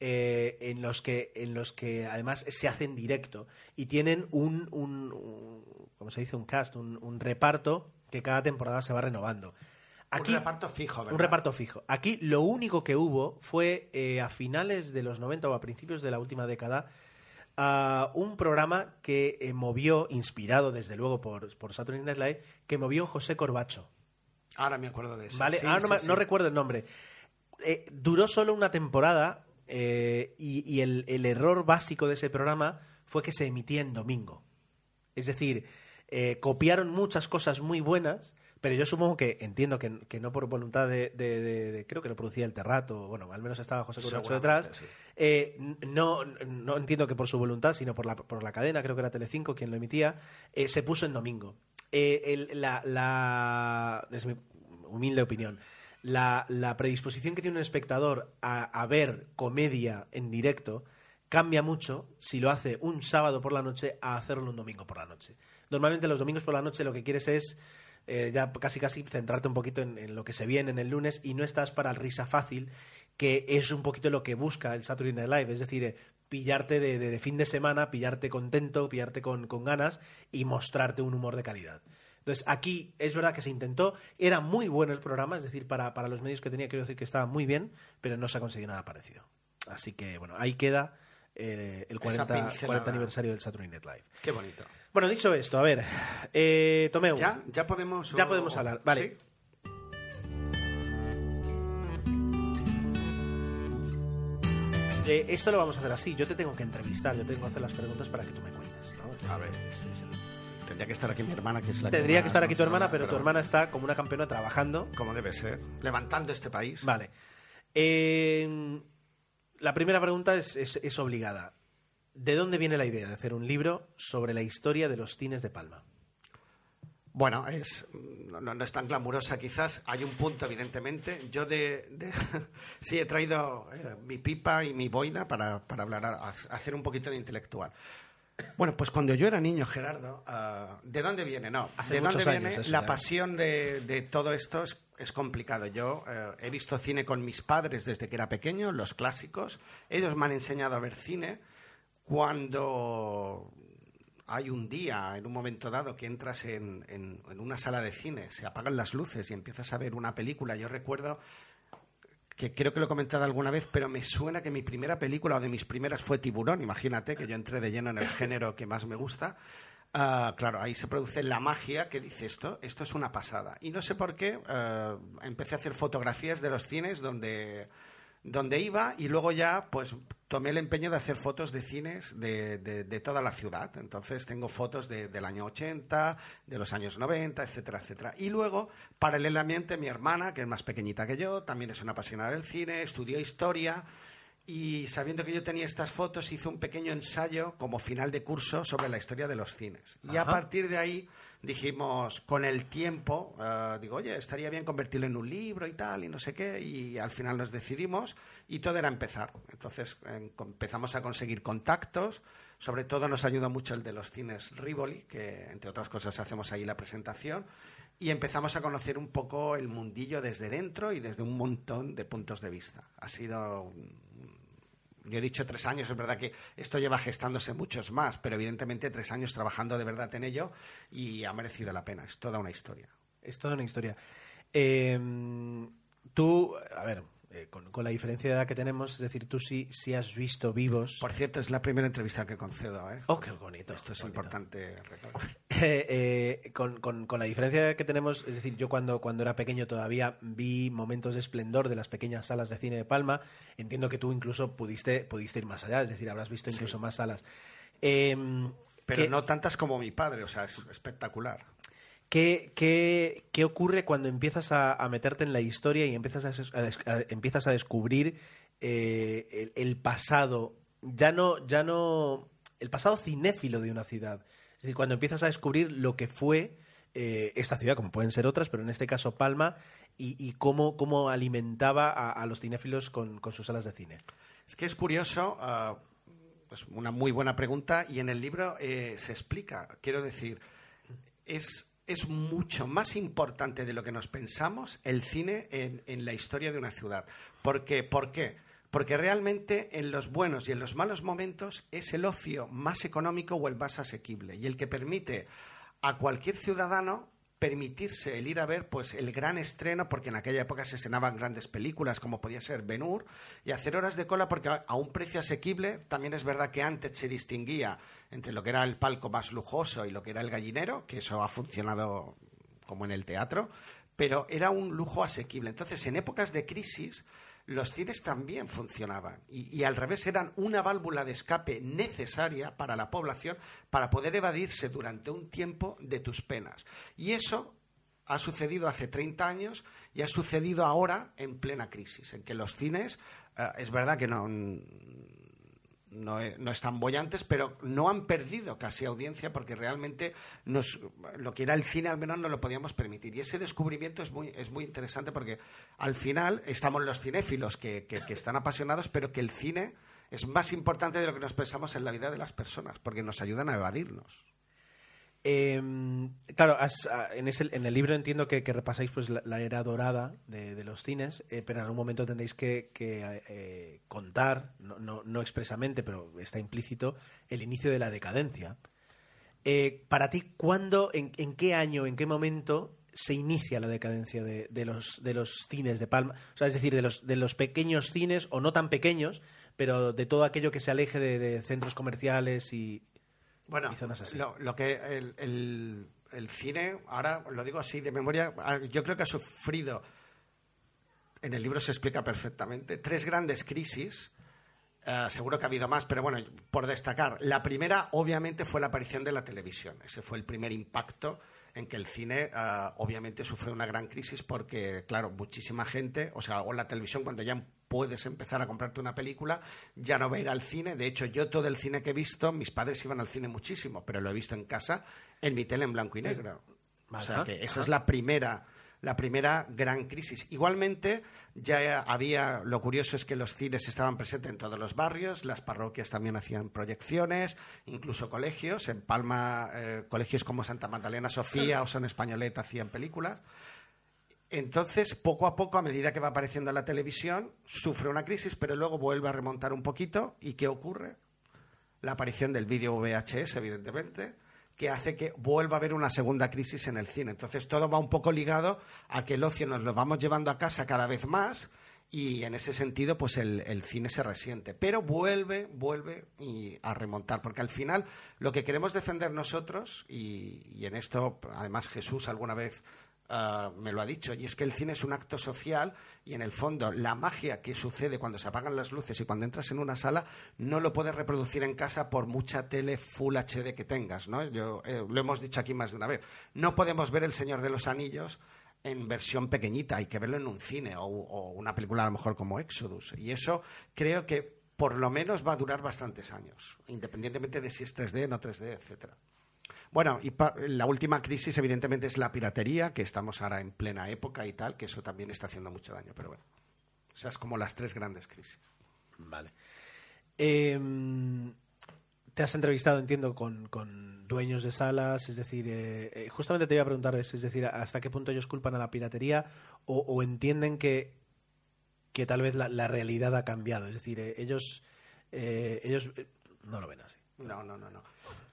eh, en, los que, en los que además se hacen directo y tienen un, un, un- ¿cómo se dice? Un cast, un, un reparto que cada temporada se va renovando. Aquí, un reparto fijo, ¿verdad? un reparto fijo. Aquí lo único que hubo fue eh, a finales de los 90 o a principios de la última década a un programa que eh, movió, inspirado desde luego por, por Saturday Night Live, que movió José Corbacho. Ahora me acuerdo de eso. ¿Vale? Sí, Ahora no, sí, me- sí. no recuerdo el nombre. Eh, duró solo una temporada y, y el, el error básico de ese programa fue que se emitía en domingo. Es decir, eh, copiaron muchas cosas muy buenas, pero yo supongo que, entiendo que, que no por voluntad de, de- de- de- creo que lo producía el Terrato, bueno, al menos estaba José Seguramente, detrás. sí. Eh, no, no entiendo que por su voluntad, sino por la, por la cadena, creo que era Telecinco quien lo emitía, eh, se puso en domingo. Eh, el- la, la- desde mi humilde opinión, la, la predisposición que tiene un espectador a, a ver comedia en directo cambia mucho si lo hace un sábado por la noche a hacerlo un domingo por la noche. Normalmente los domingos por la noche lo que quieres es eh, ya casi casi centrarte un poquito en, en lo que se viene en el lunes y no estás para el risa fácil, que es un poquito lo que busca el Saturday Night Live. Es decir, eh, pillarte de, de- de fin de semana, pillarte contento, pillarte con, con ganas y mostrarte un humor de calidad. Entonces, aquí es verdad que se intentó, era muy bueno el programa, es decir, para, para los medios que tenía, quiero decir que estaba muy bien, pero no se ha conseguido nada parecido. Así que, bueno, ahí queda eh, el 40, pincelada. 40 aniversario del Saturday Night Live. Qué bonito. Bueno, dicho esto, a ver, eh, Tomeu. ¿Ya? ¿Ya podemos...? Ya o- podemos hablar, vale. ¿Sí? Eh, esto lo vamos a hacer así. Yo te tengo que entrevistar, yo tengo que hacer las preguntas para que tú me cuentes. ¿no? A ver. Tendría que estar aquí mi hermana, que es la Tendría que estar aquí tu hermana, pero tu hermana está como una campeona trabajando. Como debe ser. Levantando este país. Vale. Eh, la primera pregunta es, es- es obligada. ¿De dónde viene la idea de hacer un libro sobre la historia de los cines de Palma? Bueno, es, no, no- es tan glamurosa quizás. Hay un punto, evidentemente. Yo de, de- sí he traído eh, mi pipa y mi boina para, para hablar, hacer un poquito de intelectual. Bueno, pues cuando yo era niño, Gerardo, ah, ¿de dónde viene? No, Hace ¿de dónde viene eso la pasión de, de todo esto? Es, es complicado. Yo eh, he visto cine con mis padres desde que era pequeño, los clásicos. Ellos me han enseñado a ver cine. Cuando hay un día, en un momento dado, que entras en, una sala de cine, se apagan las luces y empiezas a ver una película. Yo recuerdo que creo que lo he comentado alguna vez, pero me suena que mi primera película o de mis primeras fue Tiburón. Imagínate que yo entré de lleno en el género que más me gusta. Ah, claro, ahí se produce la magia que dice esto, esto es una pasada. Y no sé por qué, ah, empecé a hacer fotografías de los cines donde, donde iba y luego ya pues tomé el empeño de hacer fotos de cines de, de- toda la ciudad. Entonces tengo fotos de- del año 80, de los años 90, etcétera, etcétera. Y luego, paralelamente, mi hermana, que es más pequeñita que yo, también es una apasionada del cine, estudió historia y sabiendo que yo tenía estas fotos hizo un pequeño ensayo como final de curso sobre la historia de los cines. Y a Ajá. partir de ahí dijimos, con el tiempo, eh, digo, oye, estaría bien convertirlo en un libro y tal, y no sé qué, y al final nos decidimos y todo era empezar. Entonces en- com- empezamos a conseguir contactos, sobre todo nos ayudó mucho el de los cines Rivoli, que entre otras cosas hacemos ahí la presentación, y empezamos a conocer un poco el mundillo desde dentro y desde un montón de puntos de vista. Ha sido yo he dicho tres años, es verdad que esto lleva gestándose muchos más, pero evidentemente tres años trabajando de verdad en ello y ha merecido la pena. Es toda una historia. Es toda una historia. Eh, tú, a ver, eh, con, con la diferencia de edad que tenemos, es decir, tú sí, sí has visto vivos. Por cierto, es la primera entrevista que concedo. ¿eh? Oh, qué bonito. Esto es bonito. importante recordar. Eh, eh, con, con- con la diferencia que tenemos, es decir, yo cuando, cuando era pequeño todavía vi momentos de esplendor de las pequeñas salas de cine de Palma. Entiendo que tú incluso pudiste, pudiste ir más allá, es decir, habrás visto incluso más salas. Eh, Pero ¿qué- no tantas como mi padre, o sea, es espectacular. ¿Qué, qué, qué ocurre cuando empiezas a, meterte en la historia y empiezas a, empiezas a descubrir eh, el, pasado? Ya no, ya no. El pasado cinéfilo de una ciudad. Es decir, cuando empiezas a descubrir lo que fue eh, esta ciudad, como pueden ser otras, pero en este caso Palma, y, cómo, cómo alimentaba a, los cinéfilos con, sus salas de cine. Es que es curioso, ah, es una muy buena pregunta y en el libro eh, se explica. Quiero decir, es, es mucho más importante de lo que nos pensamos el cine en, en la historia de una ciudad. Porque, ¿Por qué? Porque realmente en los buenos y en los malos momentos es el ocio más económico o el más asequible y el que permite a cualquier ciudadano permitirse el ir a ver pues el gran estreno porque en aquella época se estrenaban grandes películas como podía ser Ben-Hur y hacer horas de cola porque a un precio asequible también es verdad que antes se distinguía entre lo que era el palco más lujoso y lo que era el gallinero que eso ha funcionado como en el teatro pero era un lujo asequible. Entonces en épocas de crisis los cines también funcionaban y, y al revés eran una válvula de escape necesaria para la población para poder evadirse durante un tiempo de tus penas. Y eso ha sucedido hace 30 años y ha sucedido ahora en plena crisis, en que los cines, eh, es verdad que no, no, eh, no están bollantes, pero no han perdido casi audiencia porque realmente nos, lo que era el cine al menos no lo podíamos permitir. Y ese descubrimiento es muy, es muy interesante porque al final estamos los cinéfilos que, que- que están apasionados, pero que el cine es más importante de lo que nos pensamos en la vida de las personas porque nos ayudan a evadirnos. Eh, claro, en, ese- el libro entiendo que, repasáis pues la, era dorada de, los cines, eh, pero en algún momento tendréis que, eh, contar, no, expresamente, pero está implícito, el inicio de la decadencia. Eh, para ti, ¿cuándo, en, qué año, en qué momento se inicia la decadencia de, los, cines de Palma? O sea, es decir, de los, pequeños cines, o no tan pequeños, pero de todo aquello que se aleje de centros comerciales y, Bueno, y zonas así. lo, lo que el, el- el cine, ahora lo digo así de memoria, ah, yo creo que ha sufrido, en el libro se explica perfectamente, tres grandes crisis. eh, seguro que ha habido más, pero bueno, por destacar. La primera, obviamente, fue la aparición de la televisión. Ese fue el primer impacto en que el cine, eh, obviamente, sufrió una gran crisis porque, claro, muchísima gente, o sea, o la televisión, cuando ya puedes empezar a comprarte una película, ya no va a ir al cine. De hecho, yo todo el cine que he visto, mis padres iban al cine muchísimo, pero lo he visto en casa, en mi tele en blanco y negro. O sea, que esa es la primera, la primera gran crisis. Igualmente, ya había, lo curioso es que los cines estaban presentes en todos los barrios, las parroquias también hacían proyecciones, incluso colegios. En Palma, eh, colegios como Santa Magdalena Sofía o San Españolet hacían películas. Entonces, poco a poco, a medida que va apareciendo la televisión, sufre una crisis, pero luego vuelve a remontar un poquito. ¿Y qué ocurre? La aparición del vídeo VHS, evidentemente, que hace que vuelva a haber una segunda crisis en el cine. Entonces, todo va un poco ligado a que el ocio nos lo vamos llevando a casa cada vez más y en ese sentido, pues el, el cine se resiente. Pero vuelve, vuelve y a remontar, porque al final lo que queremos defender nosotros, y, y en esto además Jesús alguna vez ah, me lo ha dicho, y es que el cine es un acto social y en el fondo la magia que sucede cuando se apagan las luces y cuando entras en una sala no lo puedes reproducir en casa por mucha tele Full HD que tengas, ¿no? Yo, eh, lo hemos dicho aquí más de una vez. No podemos ver El Señor de los Anillos en versión pequeñita, hay que verlo en un cine o, una película a lo mejor como Exodus. Y eso creo que por lo menos va a durar bastantes años, independientemente de si es 3D, no 3D, etcétera. Bueno, y la última crisis evidentemente es la piratería, que estamos ahora en plena época y tal, que eso también está haciendo mucho daño, pero bueno. O sea, es como las tres grandes crisis. Vale. Em, te has entrevistado, entiendo, con, con dueños de salas, es decir, eh, eh, justamente te iba a preguntar, es, es decir, hasta qué punto ellos culpan a la piratería o, o entienden que, que tal vez la, la realidad ha cambiado, es decir, eh, ellos, eh, ellos eh, no lo ven así. No, no, no, no.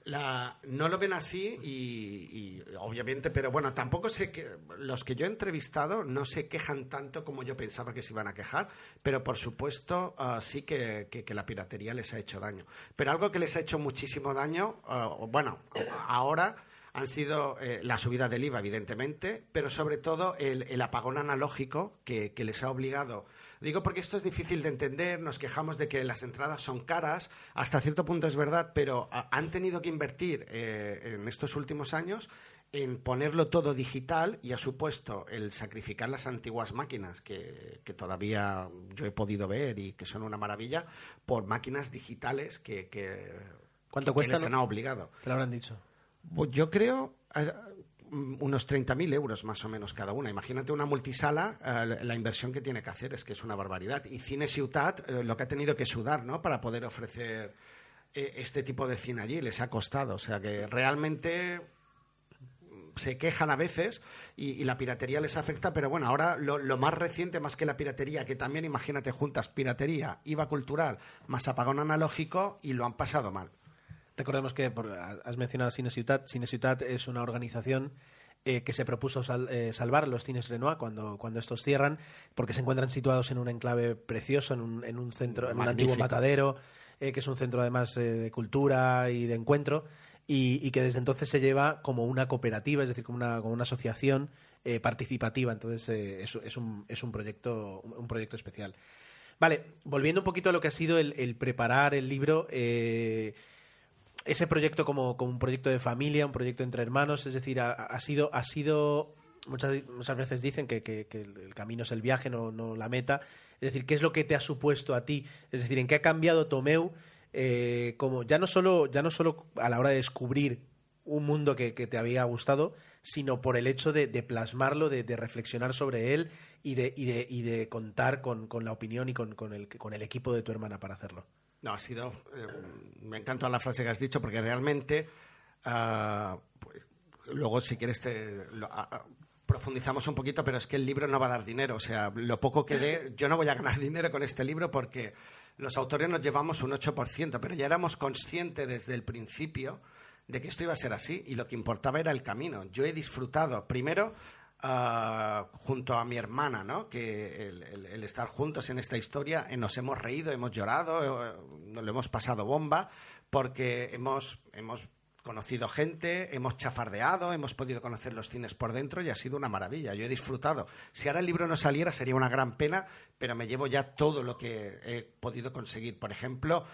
La, no lo ven así y, obviamente, pero bueno, tampoco sé que los que yo he entrevistado no se quejan tanto como yo pensaba que se iban a quejar, pero por supuesto ah, sí que, la piratería les ha hecho daño. Pero algo que les ha hecho muchísimo daño, o bueno, ahora han sido eh, la subida del IVA, evidentemente, pero sobre todo el, apagón analógico que les ha obligado. Digo porque esto es difícil de entender, nos quejamos de que las entradas son caras, hasta cierto punto es verdad, pero ah, han tenido que invertir eh, en estos últimos años en ponerlo todo digital y ha supuesto el sacrificar las antiguas máquinas que, que todavía yo he podido ver y que son una maravilla por máquinas digitales que, que, ¿Cuánto que cuesta, les han obligado. Te lo habrán dicho. Pues yo creo mm, unos 30.000 euros más o menos cada una. Imagínate una multisala, eh, la- inversión que tiene que hacer es que es una barbaridad. Y Cine Ciutat, eh, lo que ha tenido que sudar, ¿no? Para poder ofrecer eh, este tipo de cine allí, les ha costado. O sea que realmente mm, se quejan a veces y, la piratería les afecta, pero bueno, ahora lo más reciente, más que la piratería, que también imagínate juntas piratería, IVA cultural, más apagón analógico y lo han pasado mal. Recordemos que por- has mencionado Cine Ciutat. Cine Ciutat es una organización eh, que se propuso sal- eh, salvar los cines Renoir cuando, cuando estos cierran, porque se encuentran situados en un enclave precioso, en un, en un centro, en un antiguo matadero, eh, que es un centro además de cultura y de encuentro, y, y que desde entonces se lleva como una cooperativa, es decir, como una, como una asociación participativa. Entonces es, es un, es un proyecto, un proyecto especial. Vale, volviendo un poquito a lo que ha sido el, el preparar el libro, eh, ese proyecto como, como un proyecto de familia, un proyecto entre hermanos, es decir, ha, sido, ha sido muchas, muchas veces dicen que, que- el camino es el viaje, no, no la meta. Es decir, ¿qué es lo que te ha supuesto a ti? Es decir, ¿en qué ha cambiado Tomeu? eh, como ya no solo, ya no solo a la hora de descubrir un mundo que, que te había gustado, sino por el hecho de, de plasmarlo, de, de reflexionar sobre él y de, y de, y de contar con, con la opinión y con, con el, con el equipo de tu hermana para hacerlo. No, ha sido. eh, me encanta la frase que has dicho porque realmente, ah, pues, luego si quieres te lo- a- a- profundizamos un poquito, pero es que el libro no va a dar dinero. O sea, lo poco que dé, yo no voy a ganar dinero con este libro porque los autores nos llevamos un 8%, pero ya éramos conscientes desde el principio de que esto iba a ser así y lo que importaba era el camino. Yo he disfrutado, primero, ah, junto a mi hermana, ¿no? que el, el- el estar juntos en esta historia, eh, nos hemos reído, hemos llorado, eh, nos lo hemos pasado bomba, porque hemos, hemos conocido gente, hemos chafardeado, hemos podido conocer los cines por dentro y ha sido una maravilla. Yo he disfrutado. Si ahora el libro no saliera sería una gran pena, pero me llevo ya todo lo que he podido conseguir. Por ejemplo,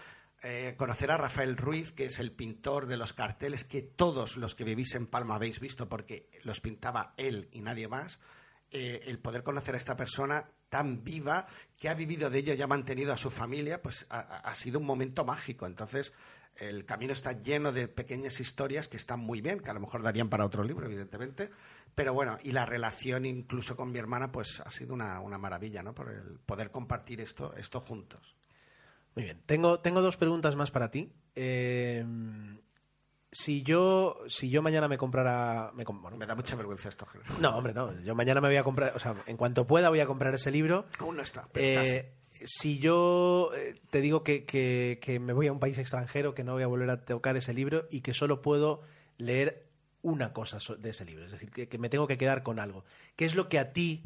eh, conocer a Rafael Ruiz, que es el pintor de los carteles que todos los que vivís en Palma habéis visto porque los pintaba él y nadie más. Eh, el poder conocer a esta persona tan viva que ha vivido de ello y ha mantenido a su familia, pues ha, sido un momento mágico. Entonces, el camino está lleno de pequeñas historias que están muy bien, que a lo mejor darían para otro libro, evidentemente. Pero bueno, y la relación incluso con mi hermana, pues ha sido una, una maravilla, ¿no? Por el poder compartir esto, esto juntos. Muy bien. Tengo, tengo dos preguntas más para ti. Eh, si yo si yo mañana me comprara me bueno, Me da mucha vergüenza esto, Gerardo. no hombre no yo mañana me voy a comprar o sea en cuanto pueda voy a comprar ese libro Aún no está, pero. Eh, si yo eh, te digo que, que- que me voy a un país extranjero que no voy a volver a tocar ese libro y que solo puedo leer una cosa de ese libro es decir que, que me tengo que quedar con algo ¿qué es lo que a ti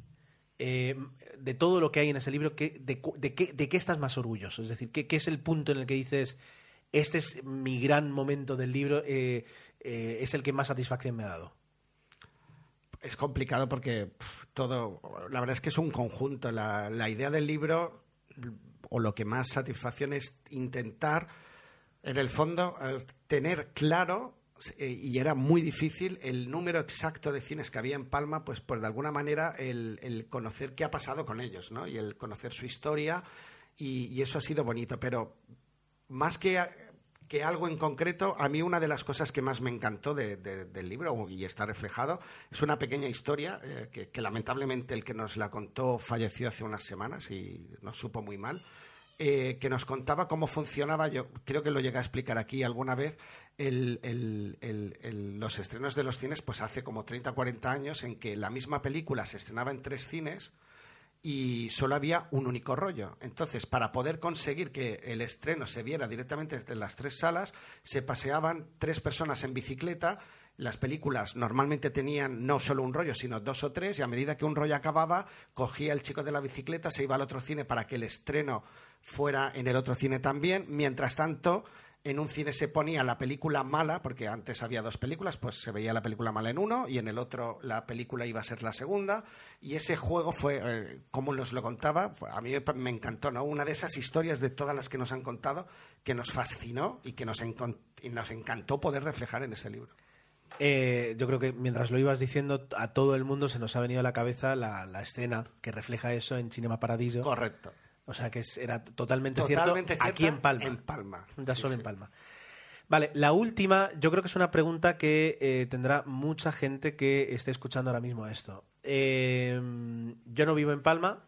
eh, de todo lo que hay en ese libro ¿qué- de, qué, de qué estás más orgulloso es decir ¿qué, qué es el punto en el que dices este es mi gran momento del libro eh, eh, es el que más satisfacción me ha dado Es complicado porque todo, la verdad es que es un conjunto. La, la idea del libro, o lo que más satisfacción es intentar, en el fondo, tener claro, y era muy difícil, el número exacto de cines que había en Palma, pues, pues de alguna manera el, conocer qué ha pasado con ellos, ¿no? Y el conocer su historia, y, eso ha sido bonito. Pero más que, que algo en concreto, a mí una de las cosas que más me encantó de- de- del libro, y está reflejado, es una pequeña historia eh, que, que lamentablemente el que nos la contó falleció hace unas semanas y nos supo muy mal. eh, que nos contaba cómo funcionaba, yo creo que lo llegué a explicar aquí alguna vez, el- los estrenos de los cines, pues hace como 30 o 40 años, en que la misma película se estrenaba en tres cines, y solo había un único rollo. Entonces, para poder conseguir que el estreno se viera directamente desde las tres salas, se paseaban tres personas en bicicleta. Las películas normalmente tenían no solo un rollo, sino dos o tres, y a medida que un rollo acababa, cogía el chico de la bicicleta, se iba al otro cine para que el estreno fuera en el otro cine también. Mientras tanto, en un cine se ponía la película mala, porque antes había dos películas, pues se veía la película mala en uno y en el otro la película iba a ser la segunda. Y ese juego fue, eh, como nos lo contaba, a mí me encantó, ¿no? Una de esas historias de todas las que nos han contado que nos fascinó y que nos, y nos encantó poder reflejar en ese libro. Eh, yo creo que mientras lo ibas diciendo, a todo el mundo se nos ha venido a la cabeza la, la escena que refleja eso en Cinema Paradiso. Correcto. O sea que es- era totalmente, Totalmente cierto aquí en Palma. En Palma. Ya Sí, solo sí. en Palma. Vale, la última, yo creo que es una pregunta que eh, tendrá mucha gente que esté escuchando ahora mismo esto. Eh, yo no vivo en Palma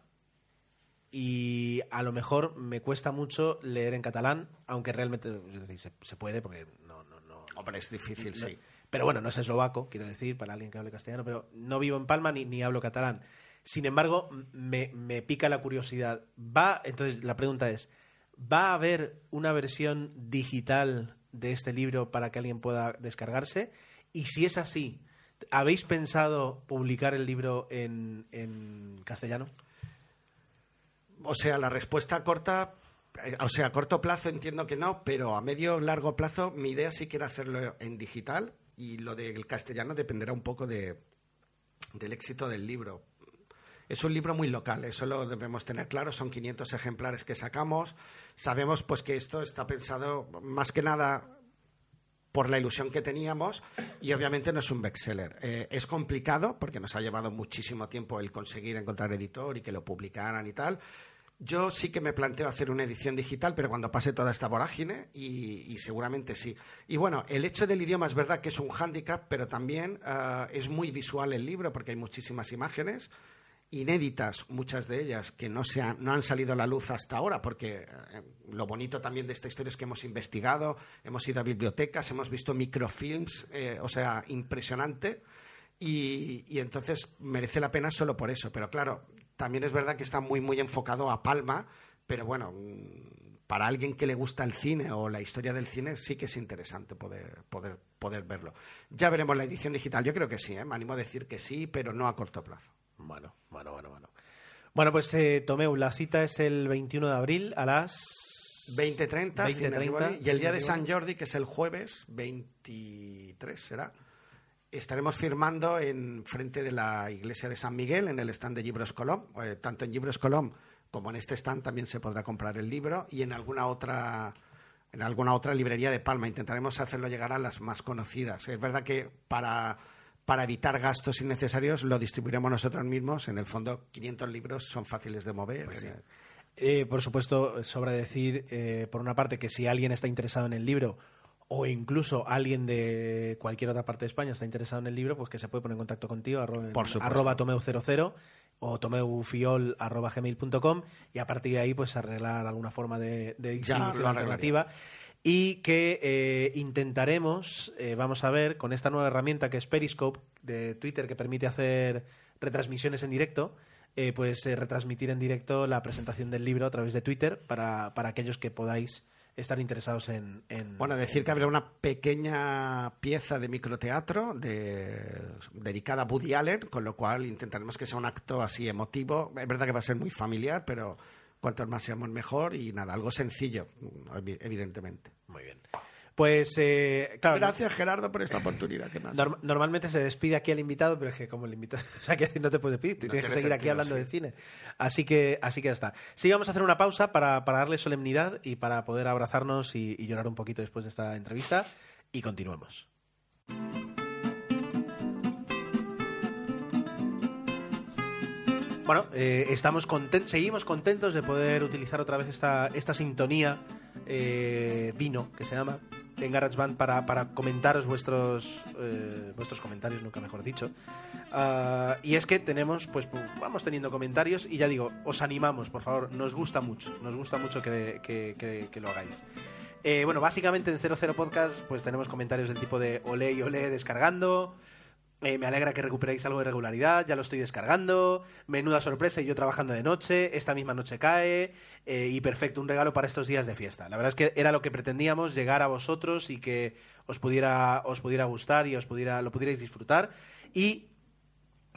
y a lo mejor me cuesta mucho leer en catalán, aunque realmente es decir, se, se puede porque no, no, no, Hombre, es difícil, no- sí. Pero bueno, no es eslovaco, quiero decir, para alguien que hable castellano, pero no vivo en Palma ni, ni hablo catalán. Sin embargo, me, me pica la curiosidad. Va, entonces la pregunta es, ¿va a haber una versión digital de este libro para que alguien pueda descargarse? Y si es así, ¿habéis pensado publicar el libro en, en castellano? O sea, la respuesta corta, eh, o sea, a corto plazo entiendo que no, pero a medio largo plazo mi idea sí que era hacerlo en digital y lo del castellano dependerá un poco de, del éxito del libro. Es un libro muy local, eso lo debemos tener claro, son 500 ejemplares que sacamos. Sabemos pues que esto está pensado más que nada por la ilusión que teníamos y obviamente no es un bestseller. Eh, es complicado porque nos ha llevado muchísimo tiempo el conseguir encontrar editor y que lo publicaran y tal. Yo sí que me planteo hacer una edición digital, pero cuando pase toda esta vorágine y, seguramente sí. Y bueno, el hecho del idioma es verdad que es un hándicap, pero también ah, es muy visual el libro porque hay muchísimas imágenes inéditas, muchas de ellas, que no, se han, no han salido a la luz hasta ahora, porque eh, lo bonito también de esta historia es que hemos investigado, hemos ido a bibliotecas, hemos visto microfilms, eh, o sea, impresionante. Y, entonces merece la pena solo por eso. Pero claro, también es verdad que está muy, muy enfocado a Palma, pero bueno, mm, para alguien que le gusta el cine o la historia del cine, sí que es interesante poder, poder, poder verlo. Ya veremos la edición digital. Yo creo que sí, ¿eh? me animo a decir que sí, pero no a corto plazo. Bueno, bueno, bueno, bueno. Bueno, pues eh, Tomeu, la cita es el 21 de abril a las 20.30, 20:30, Cine Rivoli, y el día de San Jordi, que es el jueves 23, será, estaremos firmando en frente de la iglesia de San Miguel, en el stand de Libros Colom. Eh, tanto en Libros Colom como en este stand también se podrá comprar el libro y en alguna otra en alguna otra librería de Palma. Intentaremos hacerlo llegar a las más conocidas. Es verdad que para, para evitar gastos innecesarios lo distribuiremos nosotros mismos. En el fondo, 500 libros son fáciles de mover. Eh, Eh, por supuesto, sobra decir, eh, por una parte, que si alguien está interesado en el libro o incluso alguien de cualquier otra parte de España está interesado en el libro, pues que se puede poner en contacto contigo, arroba, Por arroba tomeu00 o tomeufiol arroba gmail.com y a partir de ahí pues arreglar alguna forma de, de Ya distribución lo arreglaría. Y que eh, intentaremos, eh, vamos a ver, con esta nueva herramienta que es Periscope de Twitter que permite hacer retransmisiones en directo, eh, pues eh, retransmitir en directo la presentación del libro a través de Twitter para, para aquellos que podáis estar interesados en... en- Bueno, decir que habrá una pequeña pieza de microteatro de, dedicada a Woody Allen, con lo cual intentaremos que sea un acto así emotivo. Es verdad que va a ser muy familiar, pero cuantos más seamos mejor y nada, algo sencillo, evi- evidentemente. Muy bien. Pues, eh, claro, Gracias, Gerardo, por esta oportunidad. has- Norm- normalmente se despide aquí al invitado, pero es que como el invitado, o sea que no te puedes despedir, No tienes que seguir aquí hablando sí. de cine. Así que, así que ya está. Sí, vamos a hacer una pausa para, para darle solemnidad y para poder abrazarnos y, y llorar un poquito después de esta entrevista y continuemos. Bueno, eh, estamos conten- seguimos contentos de poder utilizar otra vez esta, esta sintonía eh, vino, que se llama, en GarageBand para, para comentaros vuestros, eh, vuestros comentarios, nunca mejor dicho. Ah, y es que tenemos, pues pu- vamos teniendo comentarios y ya digo, os animamos, por favor, nos gusta mucho, nos gusta mucho que, que- que- que lo hagáis. Eh, bueno, básicamente en 00 Podcast pues tenemos comentarios del tipo de olé y olé descargando, eh, me alegra que recuperéis algo de regularidad, ya lo estoy descargando. Menuda sorpresa y yo trabajando de noche, esta misma noche cae eh, y perfecto, un regalo para estos días de fiesta. La verdad es que era lo que pretendíamos, llegar a vosotros y que os pudiera, os pudiera gustar y os pudiera, lo pudierais disfrutar. Y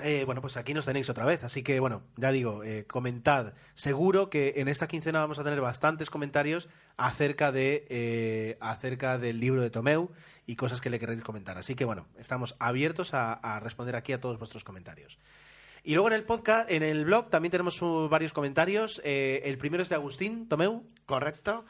eh, bueno, pues aquí nos tenéis otra vez, así que bueno, ya digo, comentad. Seguro que en esta quincena vamos a tener bastantes comentarios acerca de acerca del libro de Tomeu y cosas que le queréis comentar. Así que bueno, estamos abiertos a, responder aquí a todos vuestros comentarios. Y luego en el podcast, en el blog también tenemos varios comentarios. Eh, el primero es de Agustín Tomeu. Correcto.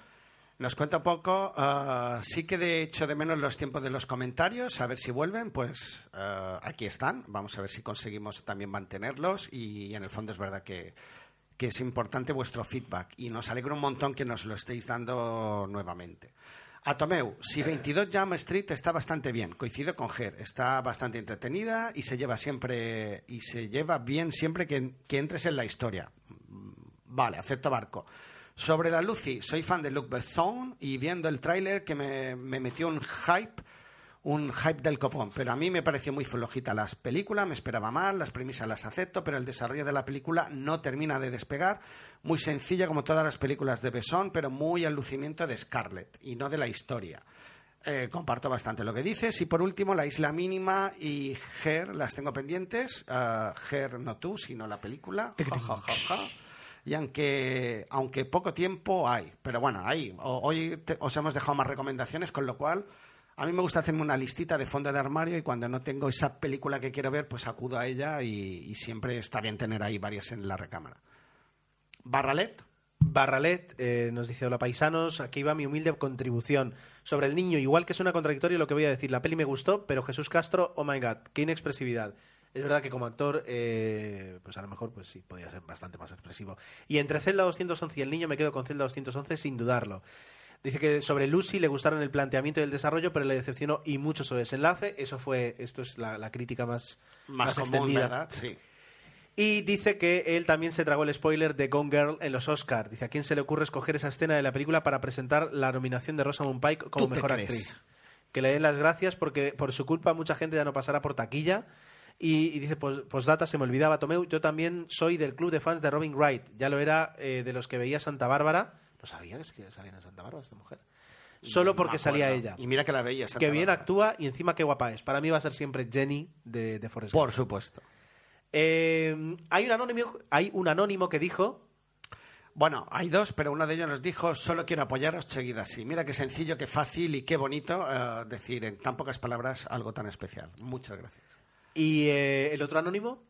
Nos cuenta un poco. ah, sí que de hecho de menos los tiempos de los comentarios, a ver si vuelven. Pues ah, aquí están. Vamos a ver si conseguimos también mantenerlos. Y en el fondo es verdad que, que es importante vuestro feedback. Y nos alegra un montón que nos lo estéis dando nuevamente. A Tomeu, si 22 Jam Street está bastante bien, coincido con Ger, está bastante entretenida y se lleva siempre y se lleva bien siempre que, entres en la historia. Vale, acepto barco. Sobre la Lucy, soy fan de Luc Besson y viendo el tráiler que me metió un hype, un hype del copón. Pero a mí me pareció muy flojita las películas, me esperaba mal, las premisas las acepto, pero el desarrollo de la película no termina de despegar. Muy sencilla como todas las películas de Besson, pero muy al lucimiento de Scarlett y no de la historia. Eh, comparto bastante lo que dices. Y por último, La Isla Mínima y Her las tengo pendientes. Ah, Her no tú, sino la película. Ja, ja, ja. Y aunque, aunque poco tiempo hay, pero bueno, hay. O- Hoy te- os hemos dejado más recomendaciones, con lo cual a mí me gusta hacerme una listita de fondo de armario y cuando no tengo esa película que quiero ver, pues acudo a ella y, siempre está bien tener ahí varias en la recámara. Barralet, Barralet eh, nos dice, hola paisanos, aquí va mi humilde contribución sobre el niño. Igual que suena contradictorio lo que voy a decir, la peli me gustó, pero Jesús Castro, oh my god, qué inexpresividad. Es verdad que como actor, eh, pues a lo mejor pues sí, podría ser bastante más expresivo. Y entre Zelda 211 y el niño me quedo con Zelda 211 sin dudarlo. Dice que sobre Lucy le gustaron el planteamiento y el desarrollo, pero le decepcionó y mucho su desenlace. Eso fue, esto es la, la crítica más, más, común, extendida. ¿verdad? Sí. Y dice que él también se tragó el spoiler de Gone Girl en los Oscars. Dice, ¿a quién se le ocurre escoger esa escena de la película para presentar la nominación de Rosamund Pike como ¿Tú te mejor crees? actriz? Que le den las gracias porque por su culpa mucha gente ya no pasará por taquilla. Y, y dice, pues, postdata, se me olvidaba, Tomeu, yo también soy del club de fans de Robin Wright. Ya lo era eh, de los que veía Santa Bárbara. No sabía que salía en Santa Bárbara esta mujer. Solo porque salía ella. Y mira que la veía. Santa Que bien Bárbara. actúa y encima qué guapa es. Para mí va a ser siempre Jenny de, de Forrest Por Gump. supuesto. Eh, hay, un anónimo, hay un anónimo que dijo Bueno, hay dos, pero uno de ellos nos dijo, solo quiero apoyaros, seguid así. Mira qué sencillo, qué fácil y qué bonito eh, decir en tan pocas palabras algo tan especial. Muchas gracias. y eh, el otro anónimo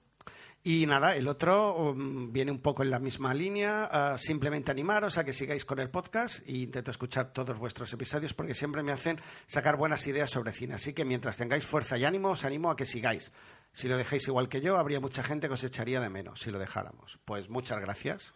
Y nada, el otro um, viene un poco en la misma línea. eh, simplemente animaros a que sigáis con el podcast e intento escuchar todos vuestros episodios porque siempre me hacen sacar buenas ideas sobre cine. Así que mientras tengáis fuerza y ánimo, os animo a que sigáis. Si lo dejáis igual que yo, habría mucha gente que os echaría de menos si lo dejáramos. Pues muchas gracias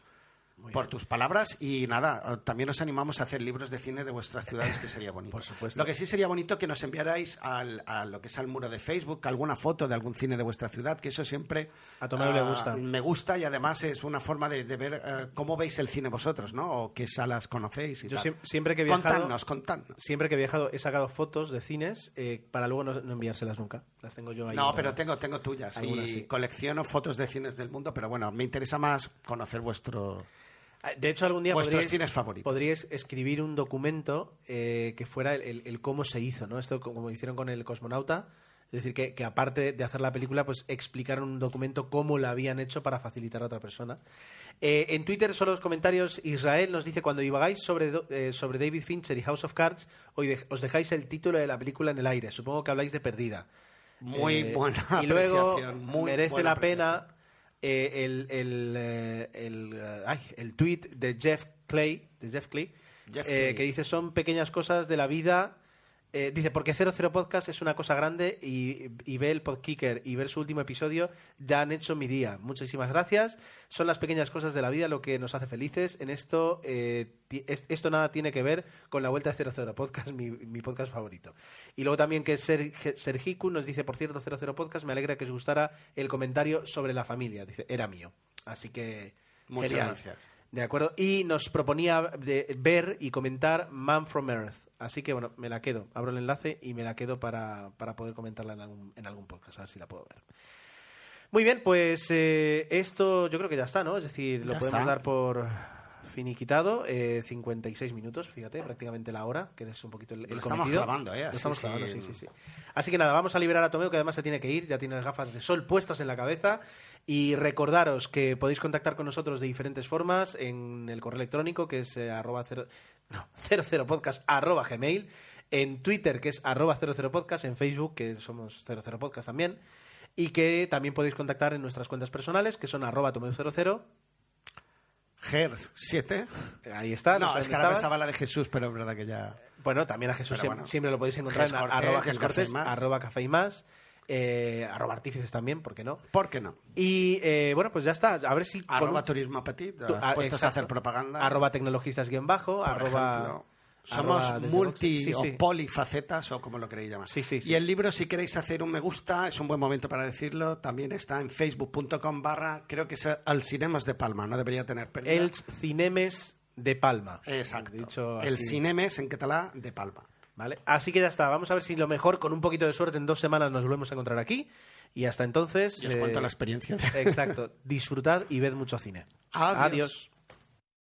por tus palabras y nada, eh, también os animamos a hacer libros de cine de vuestras ciudades que sería bonito. Por supuesto. Lo que sí sería bonito que nos enviarais al, a lo que es al muro de Facebook alguna foto de algún cine de vuestra ciudad, que eso siempre A Tomeu le ah, gusta. Me gusta y además es una forma de, de ver eh, cómo veis el cine vosotros, ¿no? O qué salas conocéis y Yo tal. siem- siempre que he viajado- Contadnos, contadnos. siempre que he viajado he sacado fotos de cines eh, para luego no, no enviárselas nunca las tengo yo ahí No, pero tengo, tengo tuyas Algunas y sí. colecciono fotos de cines del mundo, pero bueno, me interesa más conocer vuestro... Ah, De hecho, algún día podríais escribir un documento eh, que fuera el, el- el cómo se hizo, ¿no? Esto como hicieron con el cosmonauta. Es decir, que, que aparte de hacer la película, pues explicaron un documento cómo la habían hecho para facilitar a otra persona. Eh, en Twitter, solo los comentarios, Israel nos dice, cuando divagáis sobre, do- eh, sobre David Fincher y House of Cards, hoy de- os dejáis el título de la película en el aire. Supongo que habláis de Perdida. Muy buena Y luego merece la pena eh, el, el, eh, el, eh, ay, el tweet de Jeff Clay, de Jeff Clay, Jeff Clay. que dice son pequeñas cosas de la vida. Eh, dice, porque 00 Podcast es una cosa grande y, y ve el Podkicker y ver su último episodio ya han hecho mi día. Muchísimas gracias. Son las pequeñas cosas de la vida lo que nos hace felices. En esto, eh, esto nada tiene que ver con la vuelta de 00 Podcast, mi, mi podcast favorito. Y luego también que Ser, Sergiku nos dice, por cierto, 00 Podcast, me alegra que os gustara el comentario sobre la familia. Dice, era mío. Así que... Muchas genial. gracias. De acuerdo. Y nos proponía de ver y comentar Man from Earth. Así que bueno, me la quedo. Abro el enlace y me la quedo para, para poder comentarla en algún, en algún podcast, a ver si la puedo ver. Muy bien, pues eh, esto yo creo que ya está, ¿no? Es decir, lo Ya podemos está. dar por finiquitado. Eh, 56 minutos, fíjate, prácticamente la hora, que es un poquito el, el Lo estamos clavando, ¿eh? Lo Así estamos sin- clavando, sí, sí, sí. Así que nada, vamos a liberar a Tomeo, que además se tiene que ir, ya tiene las gafas de sol puestas en la cabeza. Y recordaros que podéis contactar con nosotros de diferentes formas en el correo electrónico, que es eh, arroba cero, no, 00podcast arroba gmail, en Twitter, que es arroba 00podcast, en Facebook, que somos 00podcast también, y que también podéis contactar en nuestras cuentas personales, que son arroba tomeu00. GER 7. Ahí está. No, es que ahora pensaba la de Jesús, pero es verdad que ya... Bueno, también a Jesús bueno. siempre lo podéis encontrar en Cortés, arroba y Cortés, arroba café y más, eh, arroba artífices también, ¿por qué no? ¿Por qué no? Y eh, bueno, pues ya está. A ver si. Arroba un- turismo petit, tu- puestos ah, a exacto. hacer propaganda. Arroba tecnologistas guion bajo, por arroba. ejemplo. Somos multi sí. o polifacetas o como lo queréis llamar. Sí. Y el libro, si queréis hacer un me gusta, es un buen momento para decirlo. También está en facebook.com barra, creo que es al Cinemas de Palma, no debería tener pérdida. El Cinemes de Palma. Exacto. Dicho el. Cinemes en catalá de Palma. ¿Vale? Así que ya está. Vamos a ver si lo mejor, con un poquito de suerte, en dos semanas nos volvemos a encontrar aquí. Y hasta entonces. Y os eh, cuento la experiencia. Exacto. Disfrutad y ved mucho cine. Adiós. Adiós.